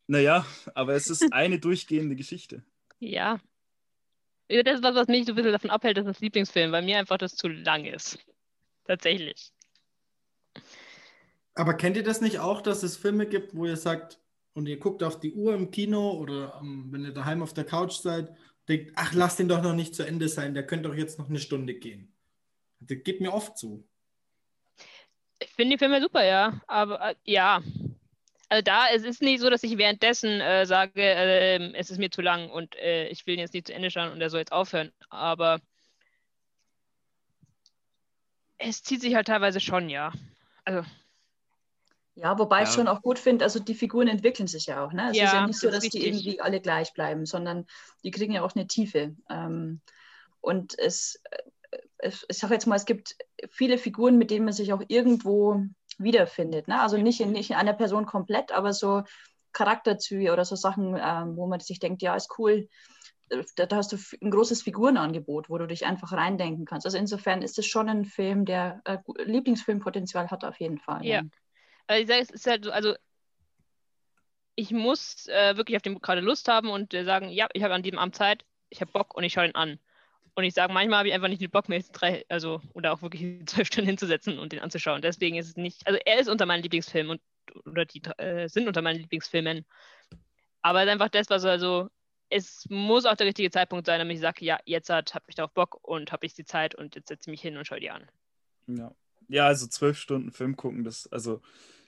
Naja, aber es ist eine durchgehende Geschichte. Ja. Das ist was, was mich so ein bisschen davon abhält, dass das Lieblingsfilm, weil mir einfach das zu lang ist. Tatsächlich. Aber kennt ihr das nicht auch, dass es Filme gibt, wo ihr sagt, und ihr guckt auf die Uhr im Kino oder um, wenn ihr daheim auf der Couch seid denkt, ach, lass den doch noch nicht zu Ende sein, der könnte doch jetzt noch eine Stunde gehen. Das geht mir oft so. Ich finde die Filme super, ja. Aber äh, ja. Also da, es ist nicht so, dass ich währenddessen äh, sage, äh, es ist mir zu lang und äh, ich will ihn jetzt nicht zu Ende schauen und er soll jetzt aufhören. Aber es zieht sich halt teilweise schon, ja. Also ja, wobei ja. ich schon auch gut finde, also die Figuren entwickeln sich ja auch. Ne? Es ja, ist ja nicht so, dass die irgendwie alle gleich bleiben, sondern die kriegen ja auch eine Tiefe. Ähm, und es, äh, es, ich sage jetzt mal, es gibt viele Figuren, mit denen man sich auch irgendwo wiederfindet. Ne? Also nicht in, nicht in einer Person komplett, aber so Charakterzüge oder so Sachen, ähm, wo man sich denkt, ja, ist cool. Da, da, hast du ein großes Figurenangebot, wo du dich einfach reindenken kannst. Also insofern ist es schon ein Film, der äh, Lieblingsfilmpotenzial hat auf jeden Fall. Ja. Ja. Also ich sage, es ist halt so, also ich muss äh, wirklich auf den gerade Lust haben und äh, sagen, ja, ich habe an diesem Abend Zeit, ich habe Bock und ich schaue ihn an. Und ich sage, manchmal habe ich einfach nicht den Bock mehr, drei, also, oder auch wirklich zwölf Stunden hinzusetzen und den anzuschauen. Deswegen ist es nicht, also er ist unter meinen Lieblingsfilmen und, oder die äh, sind unter meinen Lieblingsfilmen. Aber es ist einfach das, was also, es muss auch der richtige Zeitpunkt sein, damit ich sage, ja, jetzt habe ich darauf Bock und habe ich die Zeit und jetzt setze ich mich hin und schaue die an. Ja. Ja, also zwölf Stunden Film gucken, das, also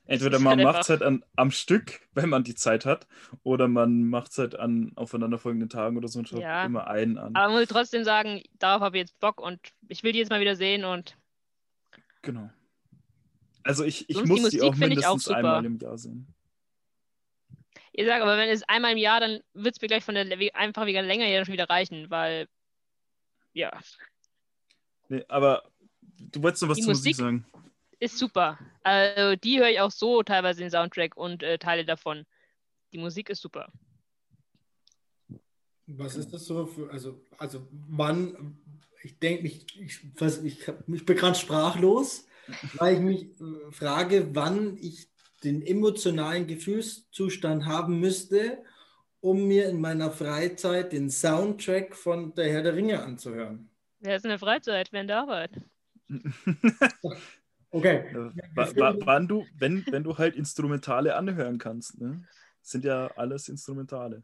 Entweder man macht es halt an, am Stück, wenn man die Zeit hat, oder man macht es halt an aufeinanderfolgenden Tagen oder so und schaut ja. immer einen an. Aber man muss trotzdem sagen, darauf habe ich jetzt Bock und ich will die jetzt mal wieder sehen und. Genau. Also ich, ich muss die, die auch mindestens auch einmal im Jahr sehen. Ich sage, aber wenn es einmal im Jahr, dann wird es mir gleich von der einfach wieder länger hier schon wieder reichen, weil ja. Nee, aber du wolltest noch was zur Musik, Musik sagen. Ist super. Also die höre ich auch so teilweise den Soundtrack und äh, Teile davon. Die Musik ist super. Was ist das so für, also, also wann, ich denke, ich, ich, ich, ich bin gerade sprachlos, weil ich mich äh, frage, wann ich den emotionalen Gefühlszustand haben müsste, um mir in meiner Freizeit den Soundtrack von Der Herr der Ringe anzuhören. Wer ist in der Freizeit, während der Arbeit? okay. wann du, wenn, wenn du halt Instrumentale anhören kannst, ne? sind ja alles Instrumentale.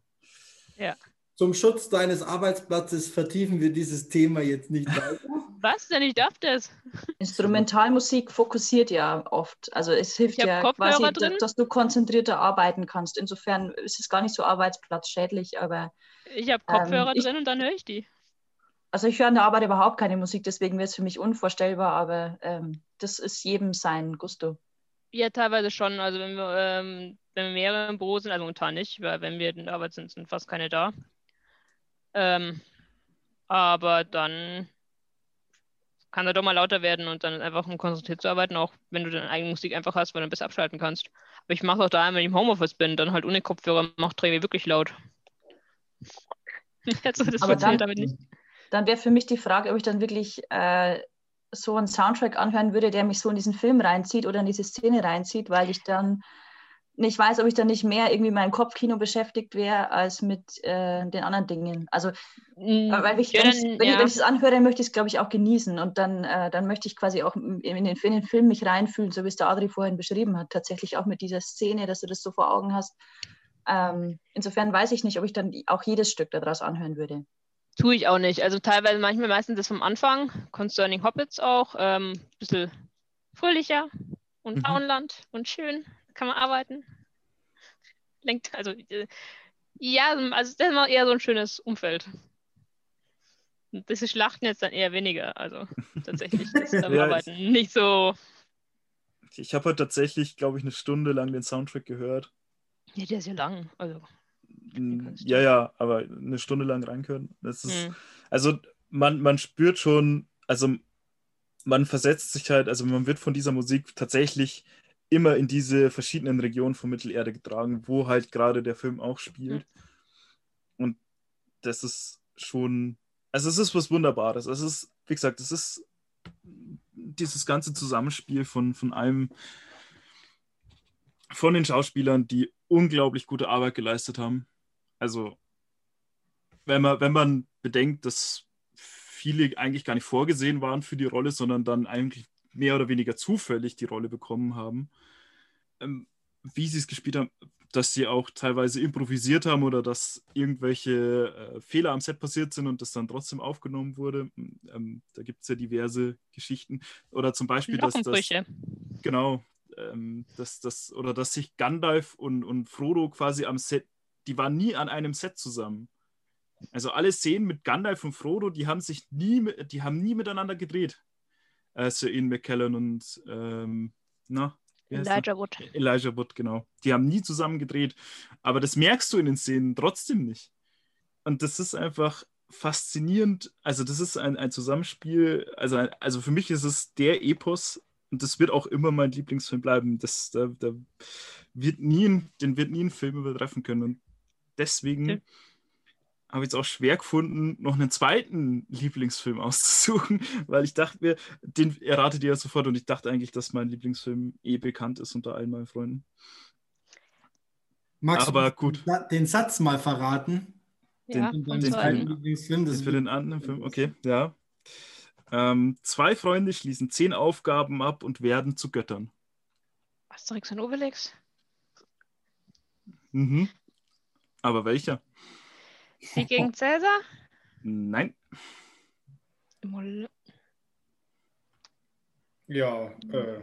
Ja. Zum Schutz deines Arbeitsplatzes vertiefen wir dieses Thema jetzt nicht weiter. Was denn? Ich darf das. Instrumentalmusik fokussiert ja oft. Also es hilft ja Kopfhörer quasi, drin. dass, dass du konzentrierter arbeiten kannst. Insofern ist es gar nicht so arbeitsplatzschädlich, aber Ich habe Kopfhörer Ähm, ich- drin und dann höre ich die. also ich höre an der Arbeit überhaupt keine Musik, deswegen wäre es für mich unvorstellbar, aber ähm, das ist jedem sein Gusto. Ja, teilweise schon. Also wenn wir, ähm, wenn wir mehrere im Büro sind, also momentan nicht, weil wenn wir in der Arbeit sind, sind fast keine da. Ähm, aber dann kann er doch mal lauter werden und dann einfach um konzentriert zu arbeiten, auch wenn du deine eigene Musik einfach hast, weil du besser abschalten kannst. Aber ich mache auch da, wenn ich im Homeoffice bin, dann halt ohne Kopfhörer, mache Träger wirklich laut. also das Aber dann- damit nicht. Dann wäre für mich die Frage, ob ich dann wirklich äh, so einen Soundtrack anhören würde, der mich so in diesen Film reinzieht oder in diese Szene reinzieht, weil ich dann nicht weiß, ob ich dann nicht mehr irgendwie meinem Kopfkino beschäftigt wäre als mit äh, den anderen Dingen. Also weil ich, Ja, wenn, ich, wenn, ich, ja. wenn ich es anhöre, möchte ich es, glaube ich, auch genießen. Und dann, äh, dann möchte ich quasi auch in den, in den Film mich reinfühlen, so wie es der Adri vorhin beschrieben hat. Tatsächlich auch mit dieser Szene, dass du das so vor Augen hast. Ähm, insofern weiß ich nicht, ob ich dann auch jedes Stück daraus anhören würde. Tue ich auch nicht. Also teilweise, manchmal meistens das vom Anfang, Concerning Hobbits auch, ähm, bisschen fröhlicher und Mhm. Auenland und schön, kann man arbeiten. Lenkt, also äh, ja, also das ist mal eher so ein schönes Umfeld. Und Diese Schlachten jetzt dann eher weniger, also tatsächlich das ist am Ja, Arbeiten nicht so. Ich habe heute tatsächlich, glaube ich, eine Stunde lang den Soundtrack gehört. Ja, der ist ja lang. Also, Ja, ja, aber eine Stunde lang reinkönnen. Das ist, hm. also man, man spürt schon, also man versetzt sich halt, also man wird von dieser Musik tatsächlich immer in diese verschiedenen Regionen von Mittelerde getragen, wo halt gerade der Film auch spielt. Und das ist schon, also es ist was Wunderbares. Es ist, wie gesagt, es ist dieses ganze Zusammenspiel von, von allem, von den Schauspielern, die unglaublich gute Arbeit geleistet haben. Also, wenn man, wenn man bedenkt, dass viele eigentlich gar nicht vorgesehen waren für die Rolle, sondern dann eigentlich mehr oder weniger zufällig die Rolle bekommen haben, ähm, wie sie es gespielt haben, dass sie auch teilweise improvisiert haben oder dass irgendwelche äh, Fehler am Set passiert sind und das dann trotzdem aufgenommen wurde. Ähm, da gibt es ja diverse Geschichten. Oder zum Beispiel, dass das, genau, ähm, dass das, oder dass sich Gandalf und, und Frodo quasi am Set, die waren nie an einem Set zusammen. Also alle Szenen mit Gandalf und Frodo, die haben sich nie, die haben nie miteinander gedreht. Äh, Sir Ian McKellen und ähm, na? Elijah Wood. Elijah Wood, genau. Die haben nie zusammen gedreht. Aber das merkst du in den Szenen trotzdem nicht. Und das ist einfach faszinierend. Also, das ist ein, ein Zusammenspiel. Also, ein- also für mich ist es der Epos und das wird auch immer mein Lieblingsfilm bleiben. Das, da, da wird nie, den wird nie ein Film übertreffen können. Und deswegen Ja. habe ich es auch schwer gefunden, noch einen zweiten Lieblingsfilm auszusuchen, weil ich dachte mir, den erratet ihr ja sofort und ich dachte eigentlich, dass mein Lieblingsfilm eh bekannt ist unter allen meinen Freunden. Magst Aber du gut. den Satz mal verraten? Ja, Den- vom Den den Lieblingsfilm. Das für den anderen Film, okay, ja. Ähm, zwei Freunde schließen zehn Aufgaben ab und werden zu Göttern. Asterix und Obelix. Mhm. Aber welcher? Sieg gegen Cäsar. Nein. Ja, äh,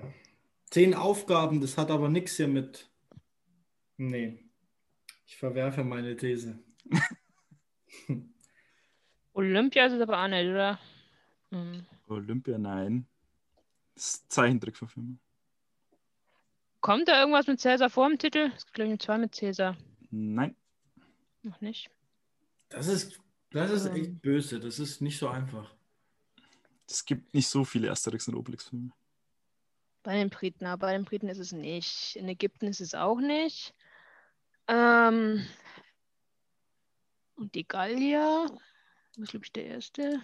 zehn Aufgaben, das hat aber nichts hier mit. Nee. Ich verwerfe meine These. Olympia ist es aber auch nicht, oder? Hm. Olympia, nein. Das ist Zeichentrickverfilmung. Kommt da irgendwas mit Cäsar vor im Titel? Es gibt, glaube ich, nur zwei mit Cäsar. Nein. Noch nicht. Das ist, das ist Ähm. echt böse. Das ist nicht so einfach. Es gibt nicht so viele Asterix und Obelix-Filme. Bei den Briten, aber bei den Briten ist es nicht. In Ägypten ist es auch nicht. Ähm, und die Gallier, das ist glaube ich der erste.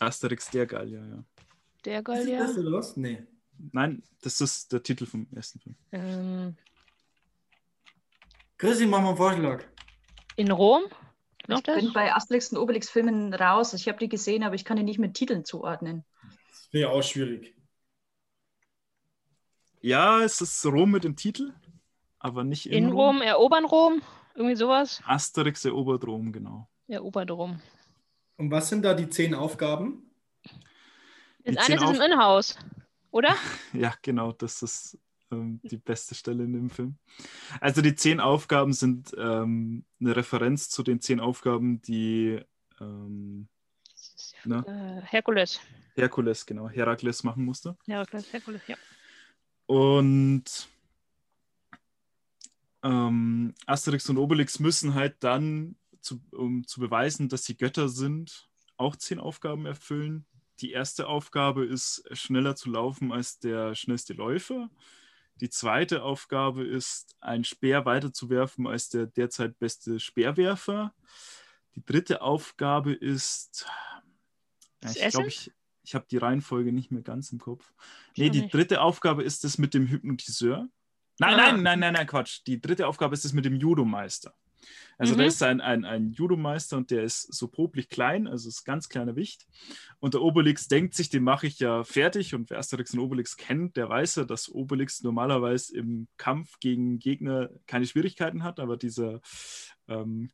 Asterix der Gallier, ja. Der Ist das Gallier. was? Nee. Nein, das ist der Titel vom ersten Film. Ähm, Chrissy, mach mal einen Vorschlag. In Rom? Ich das? bin bei Asterix und Obelix Filmen raus. Ich habe die gesehen, aber ich kann die nicht mit Titeln zuordnen. Das finde ich auch schwierig. Ja, es ist Rom mit dem Titel, aber nicht in, In Rom, erobern Rom? Irgendwie sowas? Asterix erobert Rom, genau. Erobert Rom. Und was sind da die zehn Aufgaben? Das eine ist im Innenhaus, oder? Ja, genau, das ist ähm, die beste Stelle in dem Film. Also die zehn Aufgaben sind ähm, eine Referenz zu den zehn Aufgaben, die ähm, na, Äh, Herkules. Herkules, genau, Herakles machen musste. Herkules, Herkules, ja. Und ähm, Asterix und Obelix müssen halt dann, zu, um zu beweisen, dass sie Götter sind, auch zehn Aufgaben erfüllen. Die erste Aufgabe ist, schneller zu laufen als der schnellste Läufer. Die zweite Aufgabe ist, einen Speer weiterzuwerfen als der derzeit beste Speerwerfer. Die dritte Aufgabe ist, Das ich glaube, ich, ich habe die Reihenfolge nicht mehr ganz im Kopf. Nee, die nicht. dritte Aufgabe ist das mit dem Hypnotiseur. Nein, Ah. nein, nein, nein, nein, Quatsch. Die dritte Aufgabe ist das mit dem Judomeister. Also Mhm. da ist ein, ein, ein Judomeister und der ist so popelig klein, also ist ganz kleiner Wicht. Und der Obelix denkt sich, den mache ich ja fertig. Und wer Asterix und Obelix kennt, der weiß ja, dass Obelix normalerweise im Kampf gegen Gegner keine Schwierigkeiten hat, aber dieser ähm,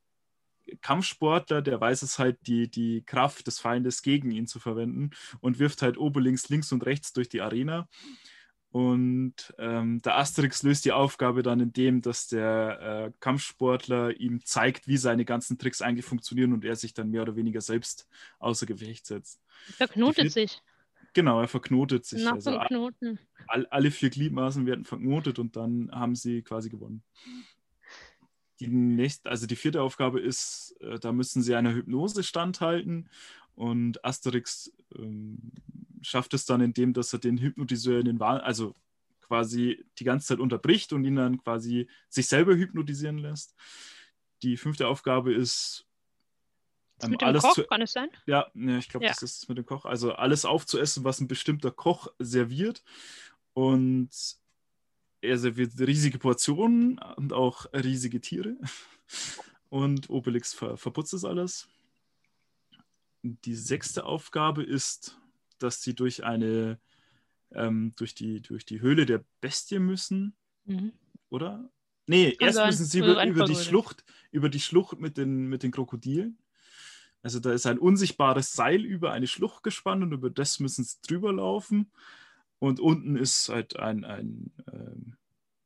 Kampfsportler, der weiß es halt, die, die Kraft des Feindes gegen ihn zu verwenden und wirft halt Obelix links und rechts durch die Arena. Und ähm, der Asterix löst die Aufgabe dann in dem, dass der äh, Kampfsportler ihm zeigt, wie seine ganzen Tricks eigentlich funktionieren und er sich dann mehr oder weniger selbst außer Gefecht setzt. Verknotet sich. Genau, er verknotet sich. Nach Also Knoten. all, alle vier Gliedmaßen werden verknotet und dann haben sie quasi gewonnen. Die nächste, also die vierte Aufgabe ist, äh, da müssen sie einer Hypnose standhalten und Asterix ähm, schafft es dann, indem dass er den Hypnotiseur in den Wahn, also quasi die ganze Zeit unterbricht und ihn dann quasi sich selber hypnotisieren lässt. Die fünfte Aufgabe ist, ähm, mit dem alles Koch, zu, kann es sein? ja, ne, ich glaube, Ja. das ist es mit dem Koch. Also alles aufzuessen, was ein bestimmter Koch serviert. Und er serviert riesige Portionen und auch riesige Tiere. Und Obelix ver verputzt das alles. Die sechste Aufgabe ist, dass sie durch eine, ähm, durch, die, durch die Höhle der Bestie müssen, Mhm. oder? Nee, Kann erst sein. müssen sie über, über die. Schlucht, über die Schlucht mit den, mit den Krokodilen. Also da ist ein unsichtbares Seil über eine Schlucht gespannt und über das müssen sie drüber laufen. Und unten ist halt ein, ein ähm,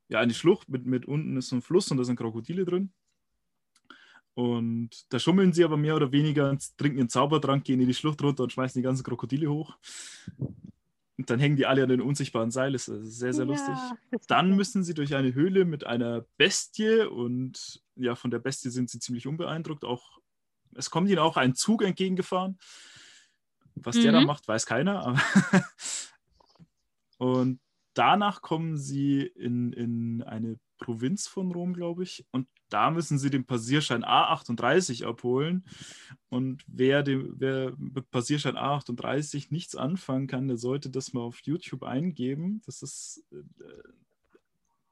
ja, eine Schlucht mit, mit unten ist so ein Fluss und da sind Krokodile drin. Und da schummeln sie aber mehr oder weniger und trinken einen Zaubertrank, gehen in die Schlucht runter und schmeißen die ganzen Krokodile hoch. Und dann hängen die alle an den unsichtbaren Seil. Das ist sehr, sehr lustig. Ja, das Dann müssen sie durch eine Höhle mit einer Bestie und ja, von der Bestie sind sie ziemlich unbeeindruckt. Auch, es kommt ihnen auch ein Zug entgegengefahren. Was der da Mhm. macht, weiß keiner. Aber und danach kommen sie in, in eine Provinz von Rom, glaube ich. Und da müssen sie den Passierschein A38 abholen. Und wer, dem, wer mit Passierschein A38 nichts anfangen kann, der sollte das mal auf YouTube eingeben. Das ist äh,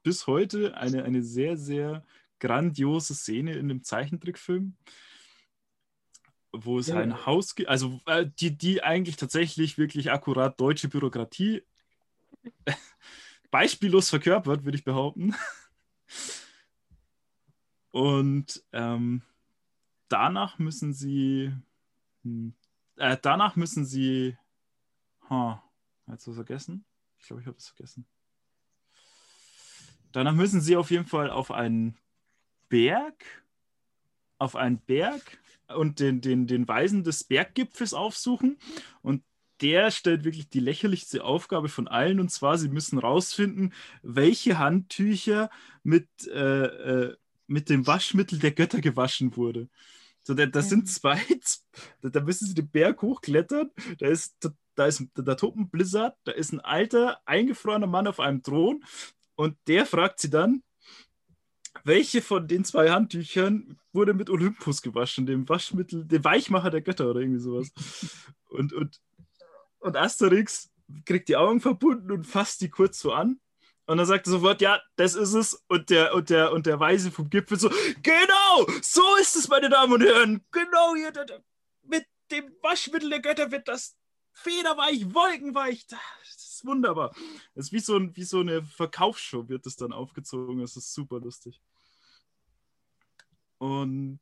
bis heute eine, eine sehr, sehr grandiose Szene in dem Zeichentrickfilm, wo es Ja. ein Haus gibt, also äh, die, die eigentlich tatsächlich wirklich akkurat deutsche Bürokratie beispiellos verkörpert, würde ich behaupten. Und ähm, danach müssen sie, hm, äh, danach müssen sie, hast du was vergessen? Ich glaube, ich habe es vergessen. Danach müssen sie auf jeden Fall auf einen Berg, auf einen Berg und den, den, den Weisen des Berggipfels aufsuchen. Und der stellt wirklich die lächerlichste Aufgabe von allen. Und zwar, sie müssen rausfinden, welche Handtücher mit, äh, äh, mit dem Waschmittel der Götter gewaschen wurde. So, da, das Mhm. sind zwei, da, da müssen sie den Berg hochklettern. Da ist to da ist da tobt ein Blizzard, da ist ein alter, eingefrorener Mann auf einem Thron und der fragt sie dann, welche von den zwei Handtüchern wurde mit Olympus gewaschen, dem Waschmittel, dem Weichmacher der Götter oder irgendwie sowas. Und, und, und Asterix kriegt die Augen verbunden und fasst die kurz so an. Und dann sagt er sofort, ja, das ist es. Und der, und der, und der Weise vom Gipfel so, genau, so ist es, meine Damen und Herren. Genau hier, mit dem Waschmittel der Götter wird das federweich, wolkenweich. Das ist wunderbar. Das ist wie so, ein, wie so eine Verkaufsshow, wird das dann aufgezogen. Das ist super lustig. Und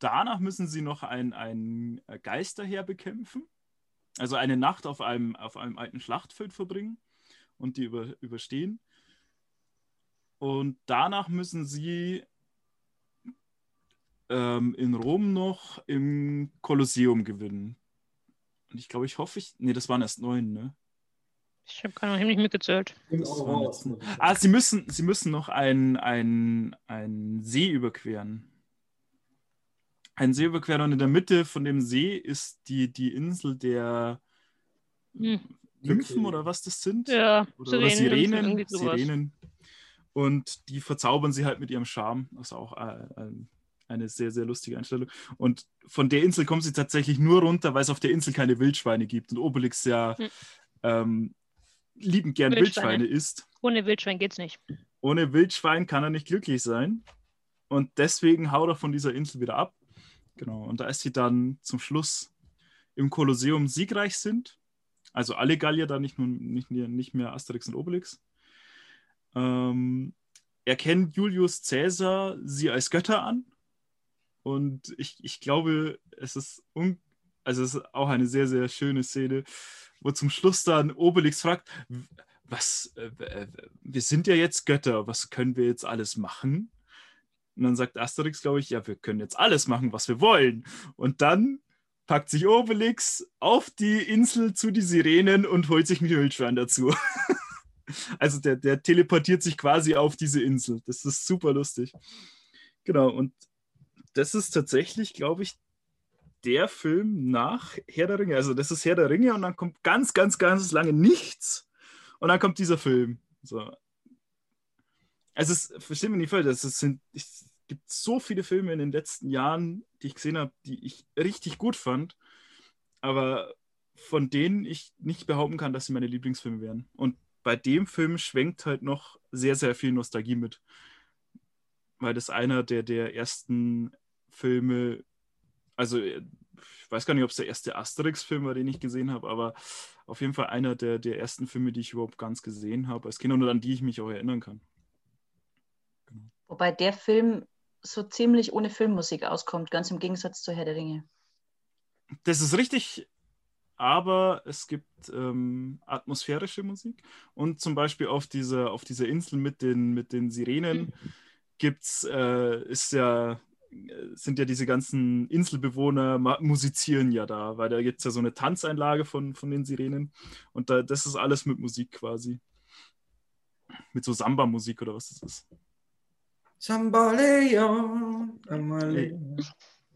danach müssen sie noch einen Geisterheer bekämpfen. Also eine Nacht auf einem, auf einem alten Schlachtfeld verbringen und die über, überstehen. Und danach müssen sie ähm, in Rom noch im Kolosseum gewinnen. Und ich glaube, ich hoffe, ich. Nee, das waren erst neun, ne? Ich habe keine Ahnung, nicht mitgezählt. Ah, sie müssen, sie müssen noch einen ein See überqueren. Ein See überqueren und in der Mitte von dem See ist die, die Insel der hm. Nymphen oder was das sind. Ja, oder, Sirenen. Oder Sirenen. Sirenen. Und die verzaubern sie halt mit ihrem Charme. Das ist auch ein eine sehr, sehr lustige Einstellung. Und von der Insel kommen sie tatsächlich nur runter, weil es auf der Insel keine Wildschweine gibt und Obelix ja hm. ähm, liebend gern Wildschweine. Wildschweine isst. Ohne Wildschwein geht's nicht. Ohne Wildschwein kann er nicht glücklich sein. Und deswegen haut er von dieser Insel wieder ab. Genau. Und als sie dann zum Schluss im Kolosseum siegreich sind, also alle Gallier da, nicht, nicht, nicht mehr Asterix und Obelix, ähm, erkennt Julius Caesar sie als Götter an und ich, ich glaube, es ist, un also es ist auch eine sehr, sehr schöne Szene, wo zum Schluss dann Obelix fragt, was, äh, wir sind ja jetzt Götter, was können wir jetzt alles machen? Und dann sagt Asterix, glaube ich, ja, wir können jetzt alles machen, was wir wollen. Und dann packt sich Obelix auf die Insel zu die Sirenen und holt sich ein Wildschwein dazu. also der, der teleportiert sich quasi auf diese Insel. Das ist super lustig. Genau, und das ist tatsächlich, glaube ich, der Film nach Herr der Ringe. Also das ist Herr der Ringe und dann kommt ganz, ganz, ganz lange nichts und dann kommt dieser Film. So. Also es versteht mich nicht falsch, es, sind, gibt so viele Filme in den letzten Jahren, die ich gesehen habe, die ich richtig gut fand, aber von denen ich nicht behaupten kann, dass sie meine Lieblingsfilme wären. Und bei dem Film schwenkt halt noch sehr, sehr viel Nostalgie mit weil das einer der, der ersten Filme, also ich weiß gar nicht, ob es der erste Asterix-Film war, den ich gesehen habe, aber auf jeden Fall einer der, der ersten Filme, die ich überhaupt ganz gesehen habe als Kind und an die ich mich auch erinnern kann. Wobei der Film so ziemlich ohne Filmmusik auskommt, ganz im Gegensatz zu Herr der Ringe. Das ist richtig, aber es gibt ähm, atmosphärische Musik und zum Beispiel auf dieser, auf dieser Insel mit den, mit den Sirenen. Mhm gibt's, äh, ja, sind ja diese ganzen Inselbewohner musizieren ja da, weil da gibt es ja so eine Tanzeinlage von, von den Sirenen und da, das ist alles mit Musik quasi. Mit so Samba-Musik oder was das ist. Samba Leon.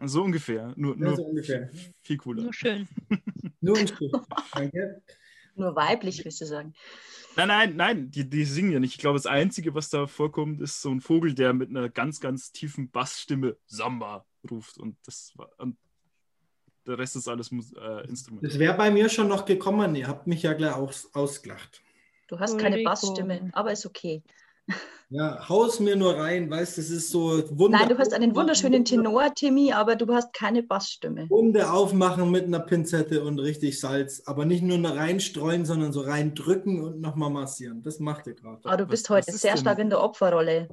So ungefähr. Nur, ja, nur so ungefähr. Viel, cooler. Nur schön. nur schön. Danke. Nur weiblich, willst du sagen. Nein, nein, nein, die, die singen ja nicht. Ich glaube, das Einzige, was da vorkommt, ist so ein Vogel, der mit einer ganz, ganz tiefen Bassstimme Samba ruft. Und das war. Und der Rest ist alles äh, Instrument. Das wäre bei mir schon noch gekommen. Ihr habt mich ja gleich aus, ausgelacht. Du hast keine Bassstimme, aber ist okay. Ja, haus mir nur rein, weißt du, das ist so wunderbar. Nein, du hast einen wunderschönen Tenor, Timmy, aber du hast keine Bassstimme. Wunde aufmachen mit einer Pinzette und richtig Salz, aber nicht nur reinstreuen, sondern so reindrücken und nochmal massieren. Das macht ihr gerade. Aber du bist was, heute was sehr stark in der Opferrolle.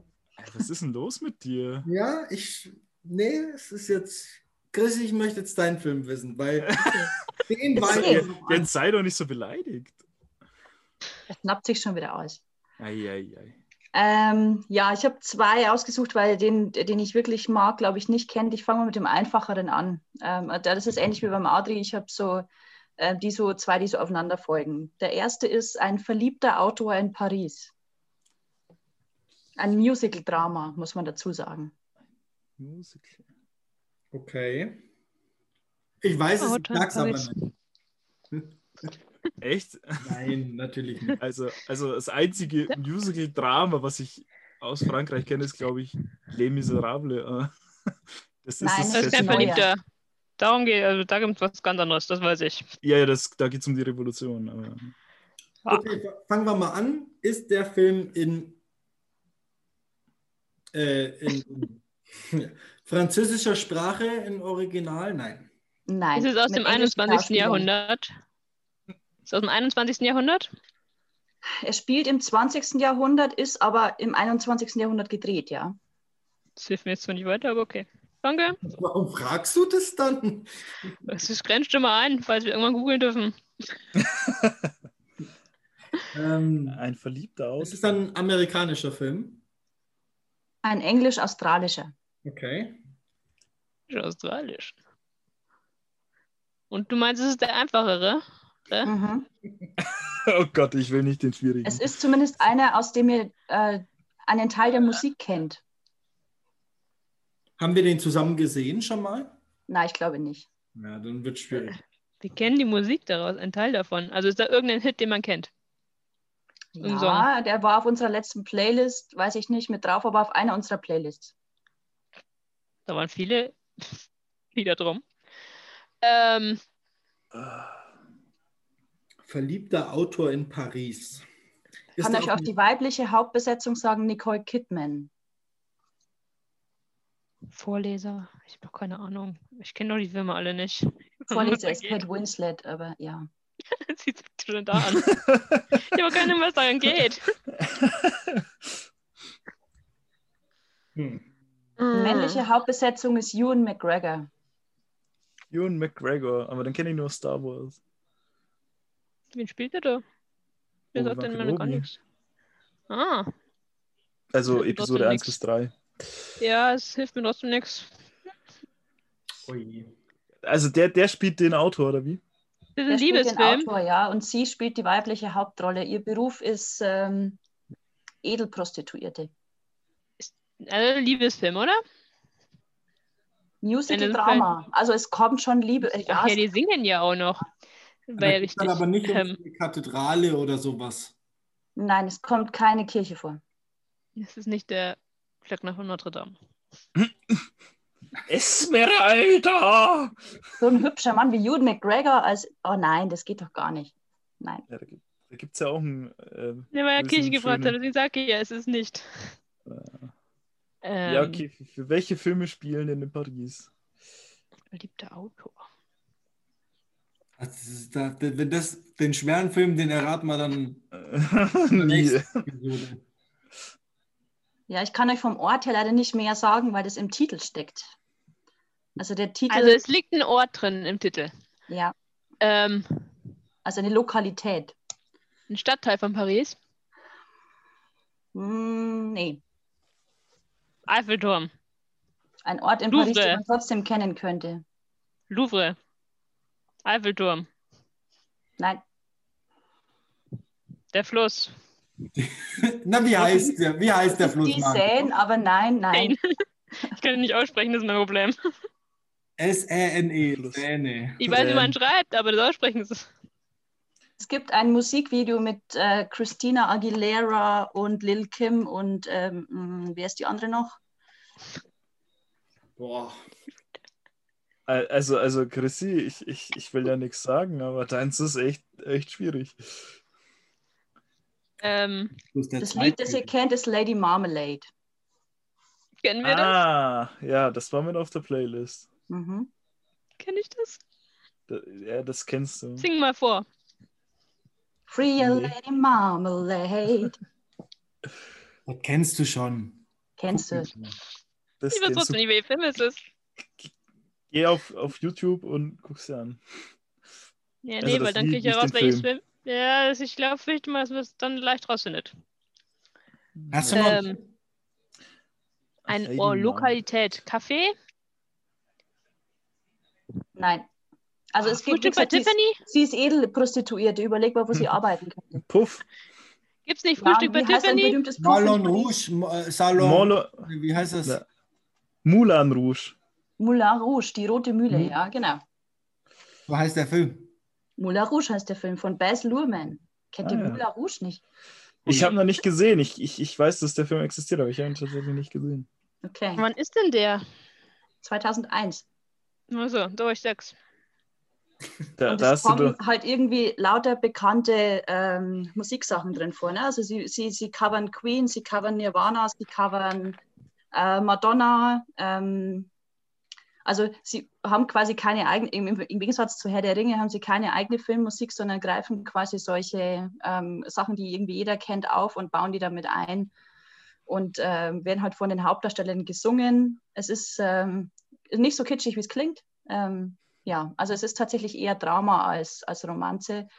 Was ist denn los mit dir? Ja, ich. Nee, es ist jetzt. Chris, ich möchte jetzt deinen Film wissen, weil den weiß okay. Jetzt sei doch nicht so beleidigt. Er schnappt sich schon wieder aus. Ei, ei, ei. Ähm, ja, ich habe zwei ausgesucht, weil den, den ich wirklich mag, glaube ich, nicht kennt. Ich fange mal mit dem einfacheren an. Ähm, das ist ähnlich wie beim Adri. Ich habe so äh, die so zwei, die so aufeinander folgen. Der erste ist ein verliebter Autor in Paris. Ein Musical-Drama, muss man dazu sagen. Musical. Okay. Ich weiß es, ich sag's aber nicht. Echt? Nein, natürlich nicht. Also, also das einzige Musical-Drama, was ich aus Frankreich kenne, ist, glaube ich, Les Miserables. äh. Das ist Nein, das Das ist Neue. Verliebter. Darum geht, also da gibt es was ganz anderes, das weiß ich. Ja, ja, das, da geht es um die Revolution. Aber Ah. Okay, fa- fangen wir mal an. Ist der Film in, äh, in französischer Sprache im Original? Nein. Nein. Ist es aus dem englischen 21. Schauspielern. Jahrhundert? Ist aus dem 21. Jahrhundert? Er spielt im 20. Jahrhundert, ist aber im 21. Jahrhundert gedreht, ja. Das hilft mir jetzt zwar nicht weiter, aber okay. Danke. Warum fragst du das dann? Das ist grenzt immer ein, falls wir irgendwann googeln dürfen. Ähm, ein verliebter es Aus. ist ein amerikanischer Film. Ein englisch-australischer. Okay. Ist australisch. Und du meinst, es ist der einfachere? Äh? Mhm. Oh Gott, ich will nicht den schwierigen. Es ist zumindest einer, aus dem ihr äh, einen Teil der Musik kennt. Haben wir den zusammen gesehen schon mal? Nein, ich glaube nicht. Ja, dann wird schwierig. Wir kennen die Musik daraus, ein Teil davon. Also ist da irgendein Hit, den man kennt? Im Ja, der war auf unserer letzten Playlist, weiß ich nicht, mit drauf, aber auf einer unserer Playlists. Da waren viele Lieder drum. Ähm, Verliebter Autor in Paris. Ich kann auch auf die weibliche Hauptbesetzung sagen, Nicole Kidman. Vorleser, ich habe doch keine Ahnung. Ich kenne doch die Filme alle nicht. Vorleser ist. Kate Winslet, aber ja. Sieht sich schon da an. Ich habe keine Ahnung, was daran geht. Hm. Die männliche Hauptbesetzung ist Ewan McGregor. Ewan McGregor, aber dann kenne ich nur Star Wars. Wen spielt er da? Der sagt Obi-Wan dann immer gar nichts. Ah, Also Episode trotzdem 1 nix. bis 3. ja, es hilft mir trotzdem nichts. Ui. Also der, der spielt den Autor, oder wie? Das ist Der ein Liebesfilm. Autor, ja, und sie spielt die weibliche Hauptrolle. Ihr Beruf ist ähm, Edelprostituierte. Also ein Liebesfilm, oder? Musical Drama. Also es kommt schon Liebe. äh, Ach ja, die singen ja auch noch. Geht's richtig. dann aber nicht um ähm, eine Kathedrale oder sowas. nein, es kommt keine Kirche vor. es ist nicht der Glöckner von Notre Dame. Esmeralda! So ein hübscher Mann wie Ewan McGregor als. Oh nein, das geht doch gar nicht. Nein. Ja, da gibt es ja auch einen. Äh, Der war ja Das ist Kirche gefragt, schöner- deswegen sage ich ja, es ist nicht. Ähm, ja, okay. Für, für welche Filme spielen denn in Paris? Verliebter Autor. Also das ist da, wenn das den schweren Film, den erraten wir dann Nie. nächste Episode. Ja, ich kann euch vom Ort her leider nicht mehr sagen, weil das im Titel steckt. Also der Titel, Also es liegt ein Ort drin im Titel. ja, Ähm, also eine Lokalität. ein Stadtteil von Paris. Hm, nee, Eiffelturm. ein Ort in Louvre. Paris, den man trotzdem kennen könnte. Louvre. Eiffelturm. Nein, Der Fluss. Na, wie heißt der, wie heißt der Fluss? die? Seine, aber nein, nein. Nein. Ich kann ihn nicht aussprechen, das ist mein Problem. Fluss. Säne. Ich weiß, wie man Ähm. schreibt, aber das Aussprechen ist. Es gibt ein Musikvideo mit äh, Christina Aguilera und Lil Kim und ähm, mh, wer ist die andere noch? Boah. Also, also Chrissy, ich, ich, ich will ja nichts sagen, aber deins ist echt, echt schwierig. Ähm, Das, Lied, das ihr kennt, ist Lady Marmalade. kennen wir das? Ah, ja, das war mit auf der Playlist. Mhm. Kenn ich das? Da, ja, das kennst du. Sing mal vor. Free a Nee. Lady Marmalade. Das kennst du schon. Kennst du? Das Ich weiß trotzdem du. nicht, welcher Film es ist. Geh auf, auf YouTube und guck's dir an. Ja, Also nee, weil dann kriege ich ja nicht raus, welches Film. Film. Ja, das, ich glaube, fürchte mal, dass man es dann leicht rausfindet. Hast du noch? Ähm, Ein oh. Lokalität. Café? Nein. Also es Frühstück bei gesagt, sie, ist, Tiffany? sie ist Edelprostituierte. Überleg mal, wo sie arbeiten könnte. Puff, Gibt's nicht Ja, Frühstück bei wie heißt ein Tiffany? Marlon Rouge, äh, Salon. Molo, Wie heißt das? Ja. Moulin Rouge. Moulin Rouge, die rote Mühle, Mhm. ja, genau. Wie heißt der Film? Moulin Rouge heißt der Film von Baz Luhrmann. Kennt Ah, ihr ja. Moulin Rouge nicht? Ich habe ihn noch nicht gesehen. Ich, ich, ich weiß, dass der Film existiert, aber ich habe ihn tatsächlich nicht gesehen. Okay, Wann ist denn der? 2001. Also, da war ich sechs. Da, Und da es kommen halt irgendwie lauter bekannte ähm, Musiksachen drin vor. Ne? Also sie, sie, sie covern Queen, sie covern Nirvana, sie covern äh, Madonna. Ähm, also sie haben quasi keine eigene, im, im Gegensatz zu Herr der Ringe haben sie keine eigene Filmmusik, sondern greifen quasi solche ähm, Sachen, die irgendwie jeder kennt, auf und bauen die damit ein und ähm, werden halt von den Hauptdarstellern gesungen. Es ist ähm, nicht so kitschig, wie es klingt. Ähm, ja, also es ist tatsächlich eher Drama als, als Romanze,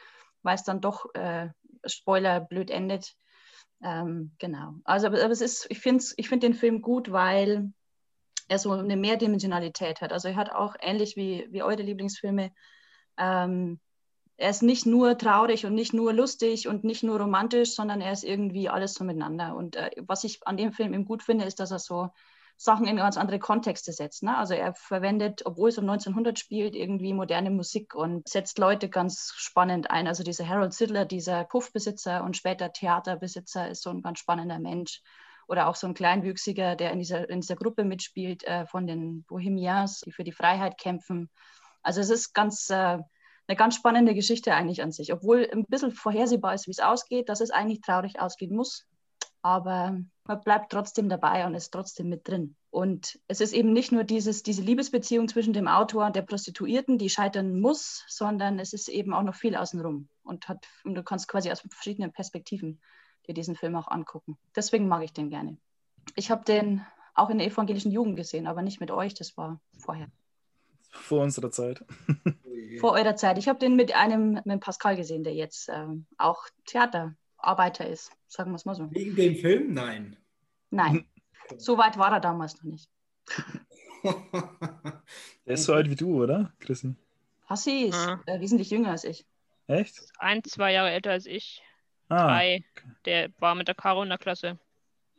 weil es dann doch, äh, Spoiler, blöd endet. Ähm, genau. Also aber es ist, ich finde ich find den Film gut, weil er so eine Mehrdimensionalität hat. Also er hat auch ähnlich wie, wie eure Lieblingsfilme, ähm, er ist nicht nur traurig und nicht nur lustig und nicht nur romantisch, sondern er ist irgendwie alles so miteinander. Und äh, was ich an dem Film eben gut finde, ist, dass er so Sachen in ganz andere Kontexte setzt. Ne? Also er verwendet, obwohl es um 1900 spielt, irgendwie moderne Musik und setzt Leute ganz spannend ein. Also dieser Harold Sidler, dieser Puffbesitzer und später Theaterbesitzer, ist so ein ganz spannender Mensch. Oder auch so ein Kleinwüchsiger, der in dieser, in dieser Gruppe mitspielt äh, von den Bohemians, die für die Freiheit kämpfen. Also es ist ganz, äh, eine ganz spannende Geschichte eigentlich an sich, obwohl ein bisschen vorhersehbar ist, wie es ausgeht, dass es eigentlich traurig ausgehen muss. Aber man bleibt trotzdem dabei und ist trotzdem mit drin. Und es ist eben nicht nur dieses, diese Liebesbeziehung zwischen dem Autor und der Prostituierten, die scheitern muss, sondern es ist eben auch noch viel außenrum. Und, hat, und du kannst quasi aus verschiedenen Perspektiven dir diesen Film auch angucken. Deswegen mag ich den gerne. Ich habe den auch in der evangelischen Jugend gesehen, aber nicht mit euch, das war vorher. Vor unserer Zeit. Vor eurer Zeit. Ich habe den mit einem, mit Pascal gesehen, der jetzt ähm, auch Theaterarbeiter ist, sagen wir es mal so. Wegen dem Film? Nein. Nein, so weit war er damals noch nicht. Der ist so alt wie du, oder, Chrissy? Hassi ist Ah. äh, wesentlich jünger als ich. Echt? Ein, zwei Jahre älter als ich. Ah, Drei. Der war mit der Caro in der Klasse.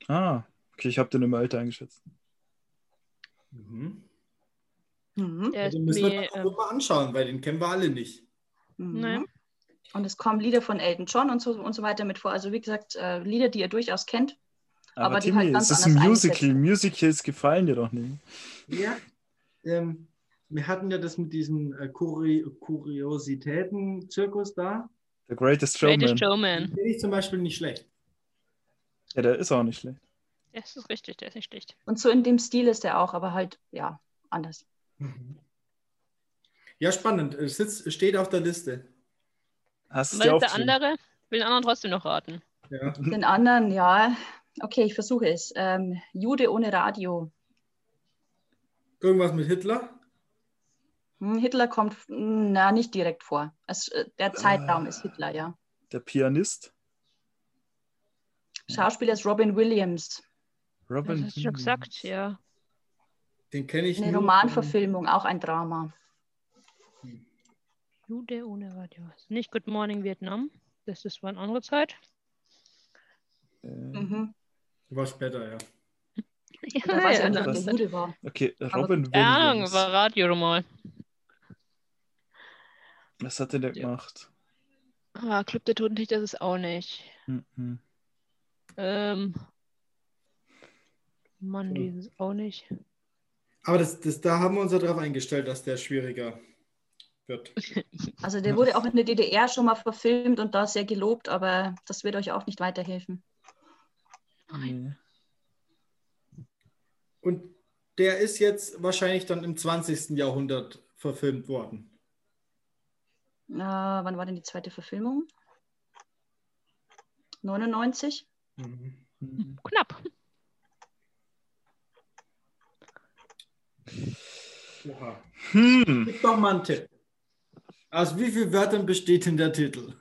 ah. okay, ich habe den im Alter eingeschätzt. Mhm. Mhm. Den müssen wir mir, doch mal anschauen, weil den kennen wir alle nicht. Mhm. Nee. Und es kommen Lieder von Elton John und so, und so weiter mit vor. Also wie gesagt, äh, Lieder, die ihr durchaus kennt. Aber, Aber die Timmy, halt ganz es ist ein Musical. Musicals gefallen dir doch nicht. Ja. Ähm, wir hatten ja das mit diesem äh, Kuri Kuriositäten-Zirkus da. The Greatest Showman. Greatest Den Showman. finde ich zum Beispiel nicht schlecht. Ja, der ist auch nicht schlecht. Das ist richtig, der ist nicht schlecht. Und so in dem Stil ist er auch, aber halt, ja, anders. Ja, spannend. Es sitzt, steht auf der Liste. Hast du Was dir ist der andere? Will den anderen trotzdem noch raten. Ja. Den anderen, ja, okay, ich versuche es. Ähm, Jude ohne Radio. Irgendwas mit Hitler? Hm, Hitler kommt, hm, na, nicht direkt vor. Es, äh, der Zeitraum Ah. ist Hitler, ja. Der Pianist. Schauspieler ist Robin Williams. Das Robin. hast du schon gesagt, ja. Den kenne ich Eine nur. Romanverfilmung, auch ein Drama. Jude ohne Radio. Nicht Good Morning Vietnam. Das ist war eine andere Zeit. Äh, Mhm. War später, ja. Ja, das- der Jude war. Okay, Robin Keine Ahnung, Williams. war Radio mal. Was hat denn der Ja. gemacht? Ah, Club der Toten Dichter ist es auch nicht. Mhm. Ähm. Mann, dieses auch nicht. Aber das, das, da haben wir uns ja darauf eingestellt, dass der schwieriger wird. Also der wurde auch in der DDR schon mal verfilmt und da sehr gelobt, aber das wird euch auch nicht weiterhelfen. Nee. Und der ist jetzt wahrscheinlich dann im 20. Jahrhundert verfilmt worden. Äh, wann war denn die zweite Verfilmung? 99? Mhm. Mhm. Knapp. Oha. Hm. Gib doch mal einen Tipp. Aus wie vielen Wörtern besteht denn der Titel?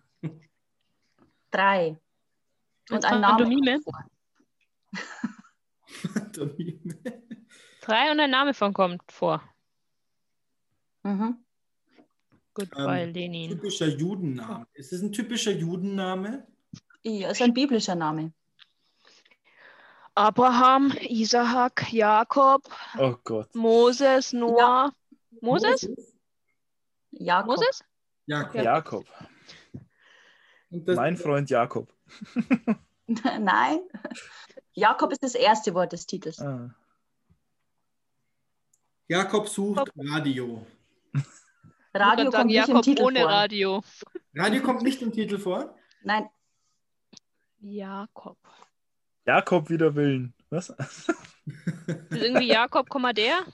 Drei. Und ein Eine Name. Pantomime? vor. Drei und ein Name von kommt vor. Mhm. Goodbye, Ähm, Lenin. typischer Judenname. Ist es ein typischer Judenname? Ja, ist ein biblischer Name. Abraham, Isaak, Jakob, Oh Gott. Moses, Noah. Moses? Jakob. Moses? Jakob. Jakob. Das, Mein Freund Jakob. Nein. Jakob ist das erste Wort des Titels. Ah. Jakob sucht Radio. Radio kommt sagen, nicht im Jakob Titel ohne vor. Radio. Radio kommt nicht im Titel vor. Nein, Jakob. Jakob wider Willen. Was? Ist irgendwie Jakob, Komma der?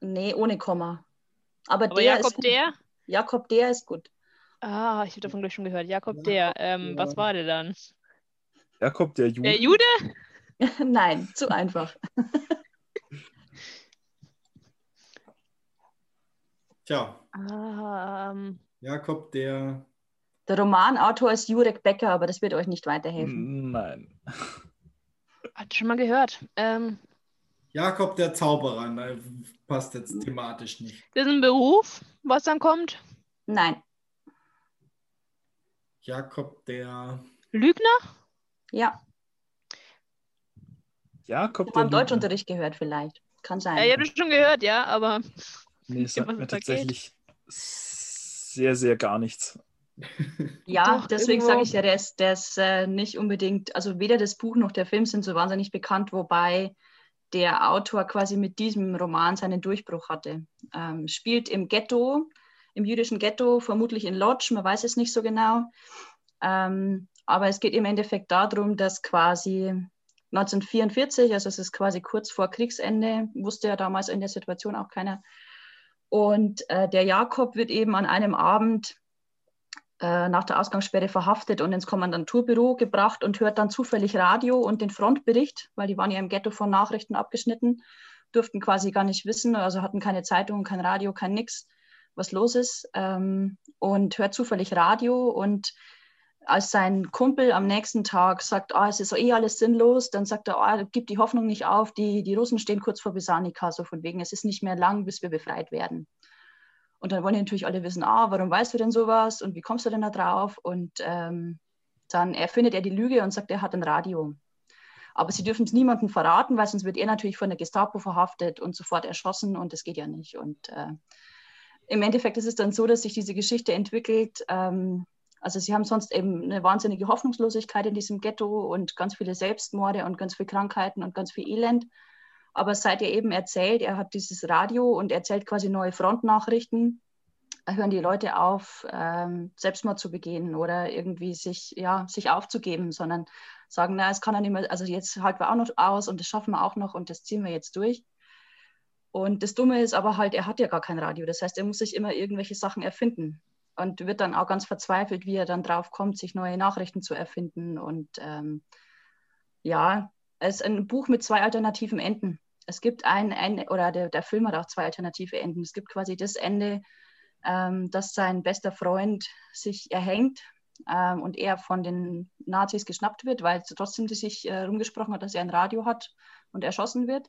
nee, ohne Komma. Aber, Aber der Jakob ist gut. der? Jakob der ist gut. Ah, ich habe davon gleich schon gehört. Jakob der. Ähm, ja. Was war der dann? Jakob der Jude. Der Jude? Nein, zu einfach. Tja, Ah, ähm, Jakob, der. Der Romanautor ist Jurek Becker, aber das wird euch nicht weiterhelfen. Nein. hat schon mal gehört. Ähm, Jakob, der Zauberer. Na, passt jetzt thematisch nicht. ist ein Beruf, was dann kommt? Nein. Jakob, der. Lügner? Ja, Jakob ich habe der Jude. Deutschunterricht gehört vielleicht. Kann sein. Ja, ich habe das schon gehört, ja, aber Nee, sagt mir geht. tatsächlich sehr, sehr gar nichts. Ja, Doch, deswegen sage ich ja, der ist, der ist äh, nicht unbedingt, also weder das Buch noch der Film sind so wahnsinnig bekannt, wobei der Autor quasi mit diesem Roman seinen Durchbruch hatte. Ähm, spielt im Ghetto, im jüdischen Ghetto, vermutlich in Lodz, man weiß es nicht so genau. Ähm, aber es geht im Endeffekt darum, dass quasi 1944, also es ist quasi kurz vor Kriegsende, wusste ja damals in der Situation auch keiner. Und äh, der Jakob wird eben an einem Abend äh, nach der Ausgangssperre verhaftet und ins Kommandanturbüro gebracht und hört dann zufällig Radio und den Frontbericht, weil die waren ja im Ghetto von Nachrichten abgeschnitten, durften quasi gar nicht wissen, also hatten keine Zeitung, kein Radio, kein nix, was los ist. Ähm, und hört zufällig Radio und als sein Kumpel am nächsten Tag sagt, ah, es ist eh alles sinnlos, dann sagt er, ah, gib die Hoffnung nicht auf, die, die Russen stehen kurz vor Besanika, so von wegen, es ist nicht mehr lang, bis wir befreit werden. Und dann wollen die natürlich alle wissen, ah, warum weißt du denn sowas und wie kommst du denn da drauf? Und ähm, dann erfindet er die Lüge und sagt, er hat ein Radio. Aber sie dürfen es niemandem verraten, weil sonst wird er natürlich von der Gestapo verhaftet und sofort erschossen und das geht ja nicht. Und äh, im Endeffekt ist es dann so, dass sich diese Geschichte entwickelt. Ähm, also sie haben sonst eben eine wahnsinnige Hoffnungslosigkeit in diesem Ghetto und ganz viele Selbstmorde und ganz viele Krankheiten und ganz viel Elend. Aber seit er eben erzählt, er hat dieses Radio und erzählt quasi neue Frontnachrichten, hören die Leute auf, ähm, Selbstmord zu begehen oder irgendwie sich, ja, sich aufzugeben, sondern sagen, na, es kann ja nicht mehr, also jetzt halten wir auch noch aus und das schaffen wir auch noch und das ziehen wir jetzt durch. Und das Dumme ist aber halt, er hat ja gar kein Radio. Das heißt, er muss sich immer irgendwelche Sachen erfinden und wird dann auch ganz verzweifelt, wie er dann drauf kommt, sich neue Nachrichten zu erfinden. Und ähm, ja, es ist ein Buch mit zwei alternativen Enden. Es gibt ein, ein oder der, der Film hat auch zwei alternative Enden. Es gibt quasi das Ende, ähm, dass sein bester Freund sich erhängt ähm, und er von den Nazis geschnappt wird, weil trotzdem die sich äh, rumgesprochen hat, dass er ein Radio hat und erschossen wird.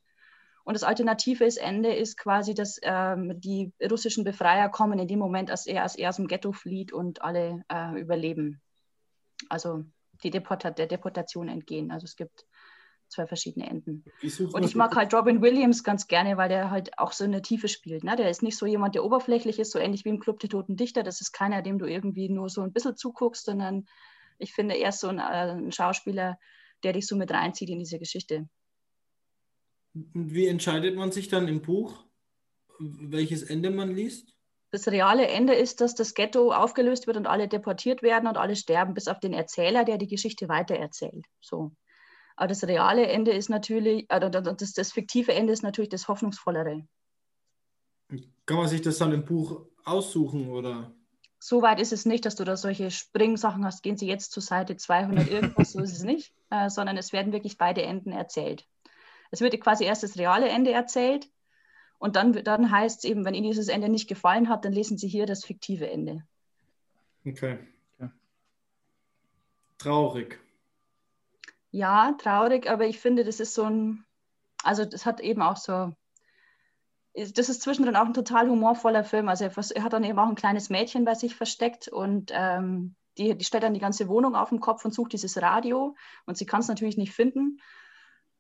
Und das alternative Ende ist quasi, dass ähm, die russischen Befreier kommen in dem Moment, als er, als er aus dem Ghetto flieht und alle äh, überleben. Also die Deporta der Deportation entgehen. Also es gibt zwei verschiedene Enden. Und ich mag halt Robin Williams ganz gerne, weil der halt auch so eine Tiefe spielt. Ne? Der ist nicht so jemand, der oberflächlich ist, so ähnlich wie im Club der Toten Dichter. Das ist keiner, dem du irgendwie nur so ein bisschen zuguckst, sondern ich finde, er ist so ein, äh, ein Schauspieler, der dich so mit reinzieht in diese Geschichte. Wie entscheidet man sich dann im Buch, welches Ende man liest? Das reale Ende ist, dass das Ghetto aufgelöst wird und alle deportiert werden und alle sterben, bis auf den Erzähler, der die Geschichte weitererzählt. So. Aber das reale Ende ist natürlich, äh, das, das fiktive Ende ist natürlich das hoffnungsvollere. Kann man sich das dann im Buch aussuchen oder? So weit ist es nicht, dass du da solche Springsachen hast, gehen sie jetzt zu Seite 200 irgendwas, so ist es nicht, äh, sondern es werden wirklich beide Enden erzählt. Es wird quasi erst das reale Ende erzählt und dann, dann heißt es eben, wenn Ihnen dieses Ende nicht gefallen hat, dann lesen Sie hier das fiktive Ende. Okay. Ja. Traurig. Ja, traurig, aber ich finde, das ist so ein, also das hat eben auch so, das ist zwischendrin auch ein total humorvoller Film. Also er, er hat dann eben auch ein kleines Mädchen bei sich versteckt und ähm, die, die stellt dann die ganze Wohnung auf den Kopf und sucht dieses Radio und sie kann es natürlich nicht finden.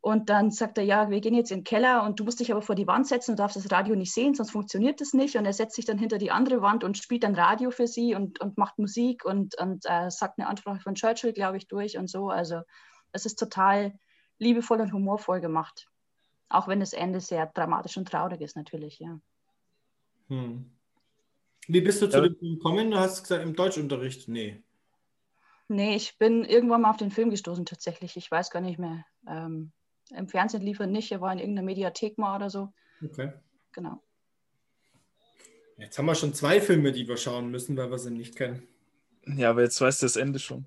Und dann sagt er, ja, wir gehen jetzt in den Keller und du musst dich aber vor die Wand setzen und darfst das Radio nicht sehen, sonst funktioniert das nicht. Und er setzt sich dann hinter die andere Wand und spielt dann Radio für sie und, und macht Musik und, und äh, sagt eine Ansprache von Churchill, glaube ich, durch und so. Also es ist total liebevoll und humorvoll gemacht. Auch wenn das Ende sehr dramatisch und traurig ist, natürlich, ja. Hm. Wie bist du zu ja. dem Film gekommen? Du hast gesagt, im Deutschunterricht? Nee. Nee, ich bin irgendwann mal auf den Film gestoßen tatsächlich. Ich weiß gar nicht mehr. Ähm, Im Fernsehen lief er nicht, er war in irgendeiner Mediathek mal oder so. Okay. Genau. Jetzt haben wir schon zwei Filme, die wir schauen müssen, weil wir sie nicht kennen. Ja, aber jetzt weißt du das Ende schon.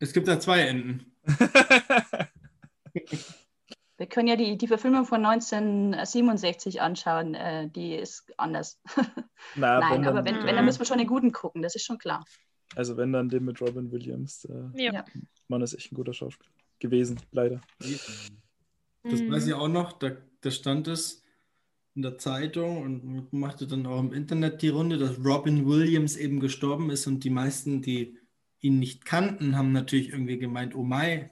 Es gibt da zwei Enden. Wir können ja die, die Verfilmung von 1967 anschauen, äh, die ist anders. Na, Nein, wenn aber wenn, wenn, dann müssen wir schon den guten gucken, das ist schon klar. Also wenn dann den mit Robin Williams. Äh, ja. Mann ist echt ein guter Schauspieler gewesen, leider. Das mhm. weiß ich auch noch, da, da stand es in der Zeitung und machte dann auch im Internet die Runde, dass Robin Williams eben gestorben ist und die meisten, die ihn nicht kannten, haben natürlich irgendwie gemeint, oh mein,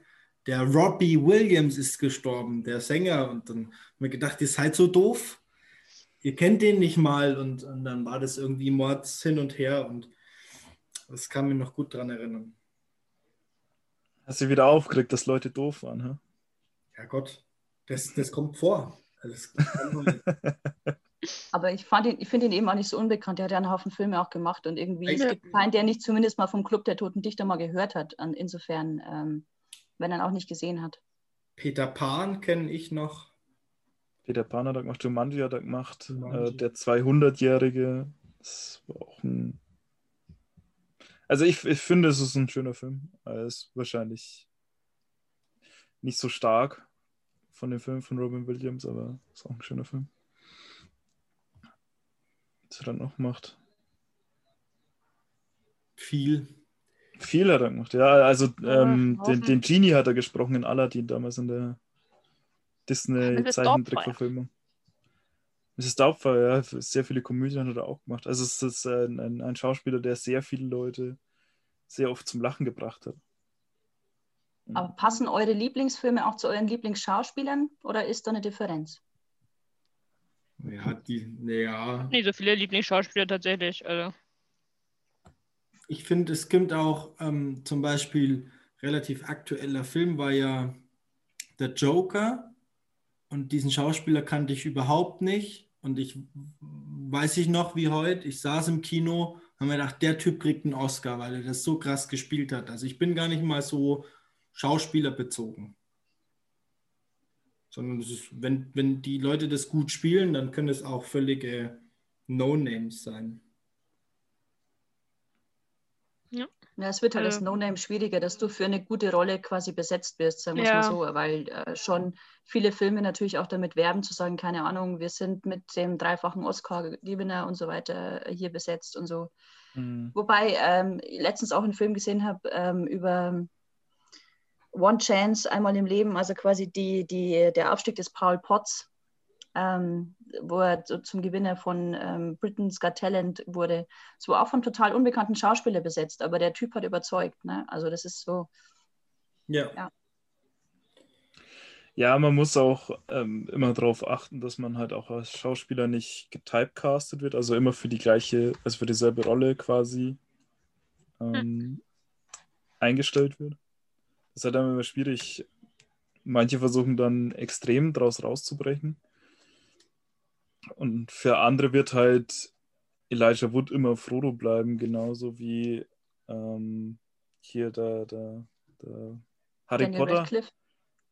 der Robbie Williams ist gestorben, der Sänger. Und dann haben wir gedacht, ihr seid so doof. Ihr kennt den nicht mal. Und, und dann war das irgendwie Mords hin und her. Und das kann mich noch gut daran erinnern. Hast du wieder aufgeregt, dass Leute doof waren, hä? Ja Gott, das, das kommt vor. Also Aber ich, ich finde ihn eben auch nicht so unbekannt. Er hat ja einen Haufen Filme auch gemacht und irgendwie, es gibt keinen, der nicht zumindest mal vom Club der Toten Dichter mal gehört hat. insofern ähm, wenn er auch nicht gesehen hat. Peter Pan kenne ich noch. Peter Pan hat er gemacht, Jumanji hat er gemacht. Äh, der 200-Jährige. Das war auch ein. Also ich, ich finde, es ist ein schöner Film. Er ist wahrscheinlich nicht so stark von dem Film von Robin Williams, aber es ist auch ein schöner Film. Was er dann noch macht. Viel. Viel hat er gemacht, ja. Also ähm, den, den Genie hat er gesprochen in Aladdin damals in der Disney-Zeichentrickverfilmung. Mrs. Doubtfire, ja, sehr viele Komödien hat er auch gemacht. Also es ist ein, ein, ein, Schauspieler, der sehr viele Leute sehr oft zum Lachen gebracht hat. Aber passen eure Lieblingsfilme auch zu euren Lieblingsschauspielern oder ist da eine Differenz? Ja, die, ja. Nicht so viele Lieblingsschauspieler tatsächlich. Also ich finde, es gibt auch ähm, zum Beispiel relativ aktueller Film, war ja der Joker. Und diesen Schauspieler kannte ich überhaupt nicht. Und ich weiß ich noch wie heute, ich saß im Kino, haben mir gedacht, der Typ kriegt einen Oscar, weil er das so krass gespielt hat. Also ich bin gar nicht mal so schauspielerbezogen. Sondern ist, wenn, wenn die Leute das gut spielen, dann können es auch völlige No-Names sein. Ja. ja, es wird halt als No-Name schwieriger, dass du für eine gute Rolle quasi besetzt wirst, sagen wir ja. mal so, weil äh, schon viele Filme natürlich auch damit werben, zu sagen, keine Ahnung, wir sind mit dem dreifachen Oscar-Gewinner und so weiter hier besetzt und so. Mhm. Wobei ähm, letztens auch einen Film gesehen habe ähm, über One Chance einmal im Leben, also quasi die, die, der Aufstieg des Paul Potts ähm, wo er so zum Gewinner von ähm, Britain's Got Talent wurde. Es war auch von total unbekannten Schauspieler besetzt, aber der Typ hat überzeugt. Ne? Also das ist so. Ja. ja. Ja, man muss auch ähm, immer darauf achten, dass man halt auch als Schauspieler nicht getypecastet wird, also immer für die gleiche, also für dieselbe Rolle quasi ähm, hm. eingestellt wird. Das ist halt dann immer schwierig. Manche versuchen dann extrem daraus rauszubrechen. Und für andere wird halt Elijah Wood immer Frodo bleiben, genauso wie ähm, hier der, der, der Harry Daniel Potter. Radcliffe.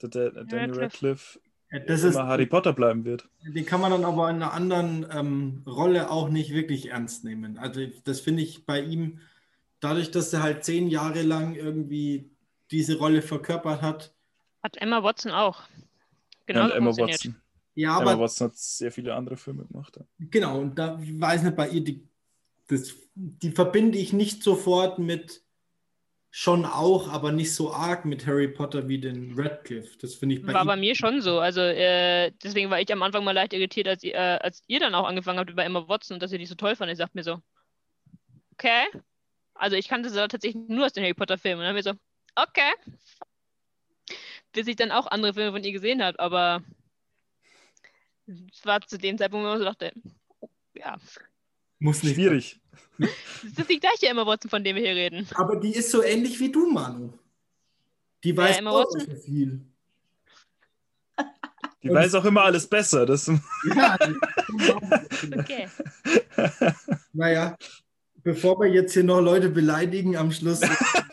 Der, der, der Daniel Radcliffe ja, das immer ist, Harry Potter bleiben wird. Den kann man dann aber in einer anderen ähm, Rolle auch nicht wirklich ernst nehmen. Also das finde ich bei ihm, dadurch, dass er halt zehn Jahre lang irgendwie diese Rolle verkörpert hat. Hat Emma Watson auch. Genau ja, Emma Watson. Ja, aber, aber was hat sehr viele andere Filme gemacht. Ja. Genau, und da weiß nicht bei ihr, die, das, die verbinde ich nicht sofort mit schon auch, aber nicht so arg mit Harry Potter wie den Radcliffe. Das finde ich bei War bei mir schon so. Also äh, deswegen war ich am Anfang mal leicht irritiert, als ihr, äh, als ihr dann auch angefangen habt über Emma Watson und dass ihr die so toll fand. Ich sagt mir so, okay. Also ich kannte sie tatsächlich nur aus den Harry Potter Filmen. Und dann haben wir so, okay bis ich dann auch andere Filme von ihr gesehen habe, aber es war zu dem Zeitpunkt, wo man so dachte, oh, ja, Muss nicht. Schwierig. das ist die gleiche Emma Watson, von der wir hier reden. Aber die ist so ähnlich wie du, Manu. Die weiß Emma auch Watson? so viel. Die Und- weiß auch immer alles besser. Das, Ja, Okay. naja, bevor wir jetzt hier noch Leute beleidigen am Schluss.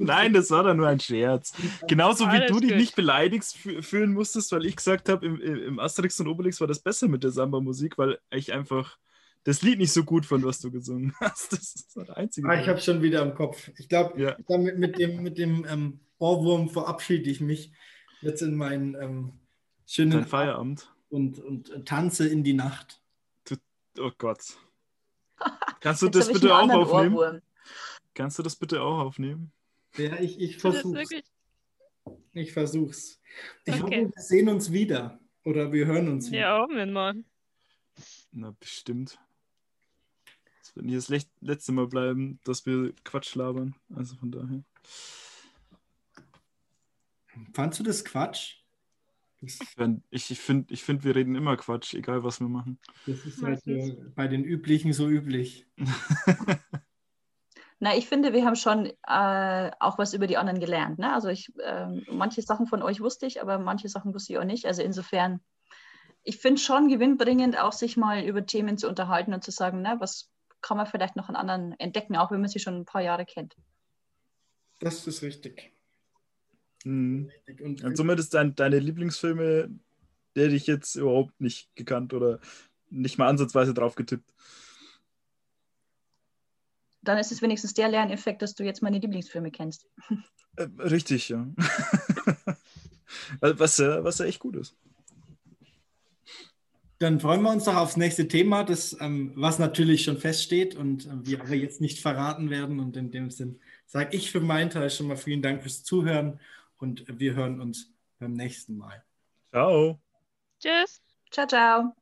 nein, das war dann nur ein Scherz. Genauso wie Alles du dich gut. nicht beleidigt fü- fühlen musstest, weil ich gesagt habe, im, im Asterix und Obelix war das besser mit der Samba-Musik, weil ich einfach das Lied nicht so gut fand, was du gesungen hast. Das ist der einzige. Ah, ich habe schon wieder im Kopf. Ich glaube, Ja. damit mit dem, mit dem ähm, Ohrwurm verabschiede ich mich jetzt in meinen ähm, schönen Dein Feierabend. und, und äh, tanze in die Nacht. Oh Gott. Kannst du das bitte auch aufnehmen? Ohrwurm. Kannst du das bitte auch aufnehmen? Ja, ich, ich versuch's. wirklich, Ich versuch's. Ich Okay. hoffe, wir sehen uns wieder. Oder wir hören uns wieder. ja, hoffen wir mal. Na, bestimmt. Das wird nicht das lech- letzte Mal bleiben, dass wir Quatsch labern. Also von daher. Fandst du das Quatsch? Das, Wenn- Ich, ich finde, ich find, wir reden immer Quatsch, egal was wir machen. das ist halt bei den Üblichen so üblich. Na, ich finde, wir haben schon äh, auch was über die anderen gelernt. Ne? Also ich, ähm, manche Sachen von euch wusste ich, aber manche Sachen wusste ich auch nicht. Also insofern, ich finde schon gewinnbringend, auch sich mal über Themen zu unterhalten und zu sagen, ne, was kann man vielleicht noch an anderen entdecken, auch wenn man sie schon ein paar Jahre kennt. Das ist richtig. Mhm. richtig. Und Und somit ist dein, deine Lieblingsfilme, der hätte ich jetzt überhaupt nicht gekannt oder nicht mal ansatzweise drauf getippt. Dann ist es wenigstens der Lerneffekt, dass du jetzt meine Lieblingsfilme kennst. Äh, richtig, ja. was, ja. Was ja echt gut ist. Dann freuen wir uns doch aufs nächste Thema, das, ähm, was natürlich schon feststeht und äh, wir aber jetzt nicht verraten werden. Und in dem Sinn sage ich für meinen Teil schon mal vielen Dank fürs Zuhören und wir hören uns beim nächsten Mal. Ciao. Tschüss. Ciao, ciao.